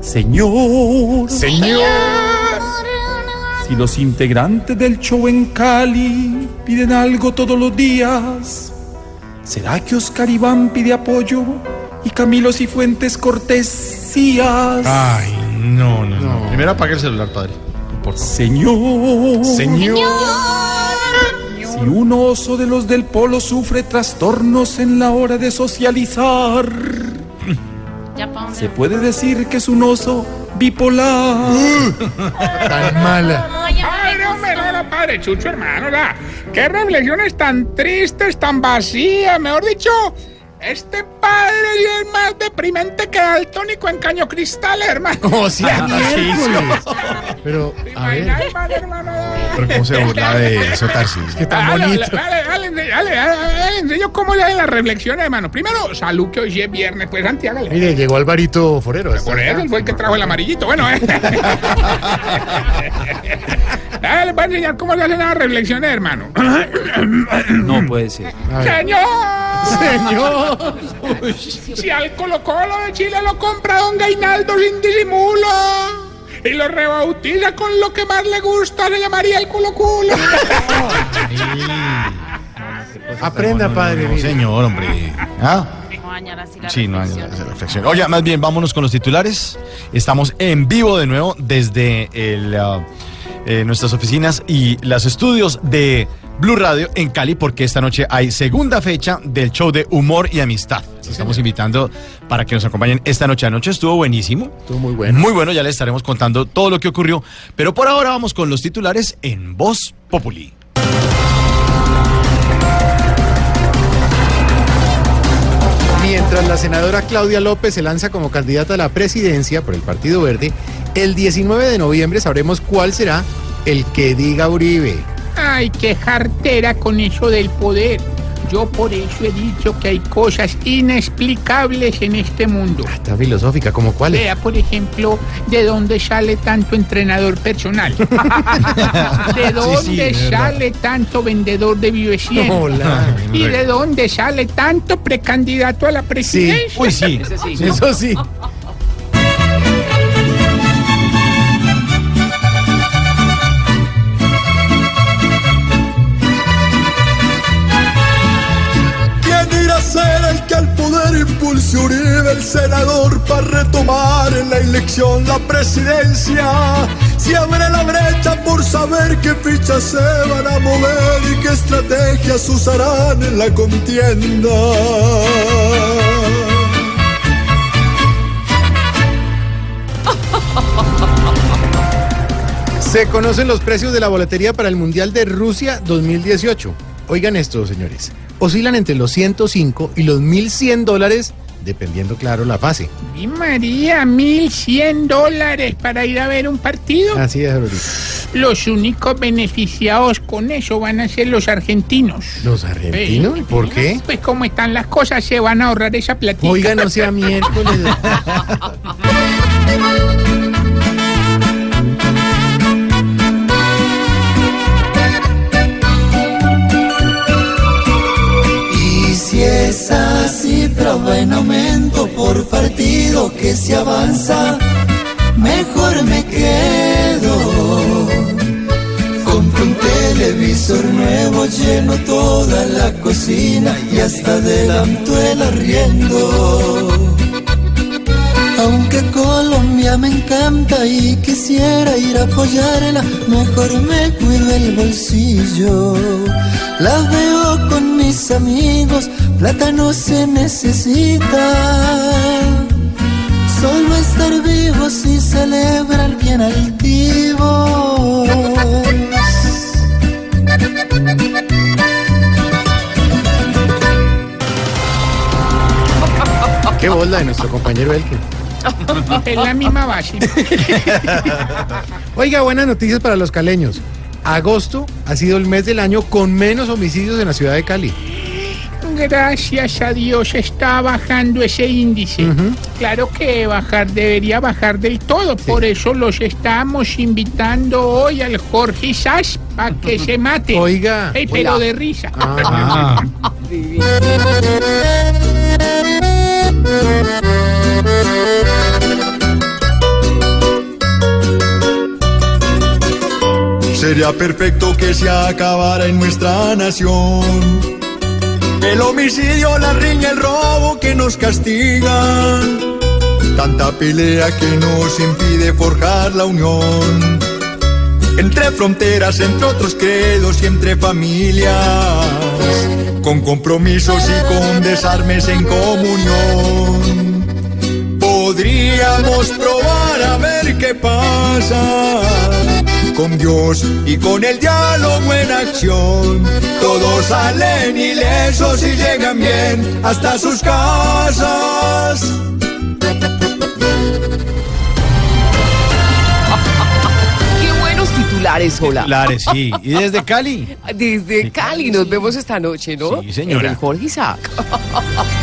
Señor, Señor. si los integrantes del show en Cali piden algo todos los días, ¿será que Oscar Iván pide apoyo y Camilo Cifuentes cortesías? Ay, No, no, no. Primero apague el celular, padre. Por favor. Señor. Señor. Si un oso de los del polo sufre trastornos en la hora de socializar, se puede decir que es un oso bipolar. Tan mala. Padre, hombre, no, no, padre Chucho, hermano, la, qué reflexiones tan tristes, tan vacías, mejor dicho, este padre es más deprimente que el tónico en caño cristal, hermano. Oh, sí, miércoles. Pero, a ver. Pero cómo se burla de eso, Tarsis. Que tan Dale, bonito. Dale, dale, dale, dale, dale, dale, enseño cómo le hacen las reflexiones, hermano. Primero, salud que hoy es viernes, pues Santiago. Mire, llegó Alvarito Forero. él fue el que trajo el amarillito. Bueno, eh. Ah, les voy a enseñar cómo se hacen las reflexiones, hermano. No puede ser. ¡Señor! ¡Señor! Si al Colo Colo de Chile lo compra don Gainaldo sin disimulo y lo rebautiza con lo que más le gusta, se llamaría el culo culo. Aprenda, padre. No, señor, hombre. ¿Ah? Sí, no hay esa reflexión. Oye, más bien, vámonos con los titulares. Estamos en vivo de nuevo desde el, ah, eh, nuestras oficinas y los estudios de Blue Radio en Cali, porque esta noche hay segunda fecha del show de humor y amistad. Los estamos invitando para que nos acompañen esta noche. Anoche estuvo buenísimo. Estuvo muy bueno. Muy bueno, ya les estaremos contando todo lo que ocurrió. Pero por ahora vamos con los titulares en Voz Populi. Mientras la senadora Claudia López se lanza como candidata a la presidencia por el Partido Verde, el 19 de noviembre sabremos cuál será el que diga Uribe. Ay, qué jartera con eso del poder. Yo por eso he dicho que hay cosas inexplicables en este mundo. Está filosófica, ¿como cuál? Vea, por ejemplo, de dónde sale tanto entrenador personal. de dónde sí, verdad. sale tanto vendedor de Vive 100. Hola. Y de dónde sale tanto precandidato a la presidencia. Uy, sí. Eso sí. ¿Quién ser el que al poder impulse Uribe, el senador, para retomar en la elección la presidencia? Si abre la brecha por saber qué fichas se van a mover y qué estrategias usarán en la contienda. Se conocen los precios de la boletería para el Mundial de Rusia 2018. Oigan esto, señores. Oscilan entre los 105 y los 1100 dólares, dependiendo, claro, la fase. Y María, 1100 dólares para ir a ver un partido. Así es, ahorita. Los únicos beneficiados con eso van a ser los argentinos. ¿Los argentinos? ¿Por qué? Pues como están las cosas, se van a ahorrar esa platita. Oiga, no sea miércoles. partido que se avanza, mejor me quedo. Compro un televisor nuevo, lleno toda la cocina y hasta adelanto el arriendo. Aunque Colombia me encanta y quisiera ir a apoyarla, mejor me cuido el bolsillo. La veo con mis amigos, plata no se necesita. Solo estar vivo si celebra el bien altivo. Qué bola de nuestro compañero Elkin. Es la misma base. Oiga, buenas noticias para los caleños. Agosto ha sido el mes del año con menos homicidios en la ciudad de Cali. Gracias a Dios está bajando ese índice. Claro que bajar debería bajar del todo, por eso los estamos invitando hoy al Jorge Sass para que se mate. Oiga. Ey, pero de risa. Ah. Sería perfecto que se acabara en nuestra nación. El homicidio, la riña, el robo que nos castigan. Tanta pelea que nos impide forjar la unión. Entre fronteras, entre otros credos y entre familias. Con compromisos y con desarmes en comunión. Podríamos probar a ver qué pasa con Dios y con el diálogo en acción. Todos salen ilesos y llegan bien hasta sus casas. Qué buenos titulares, hola. Titulares, sí. ¿Y desde Cali? Desde Cali nos vemos esta noche, ¿no? Sí, señora. En el Jorge Isaac.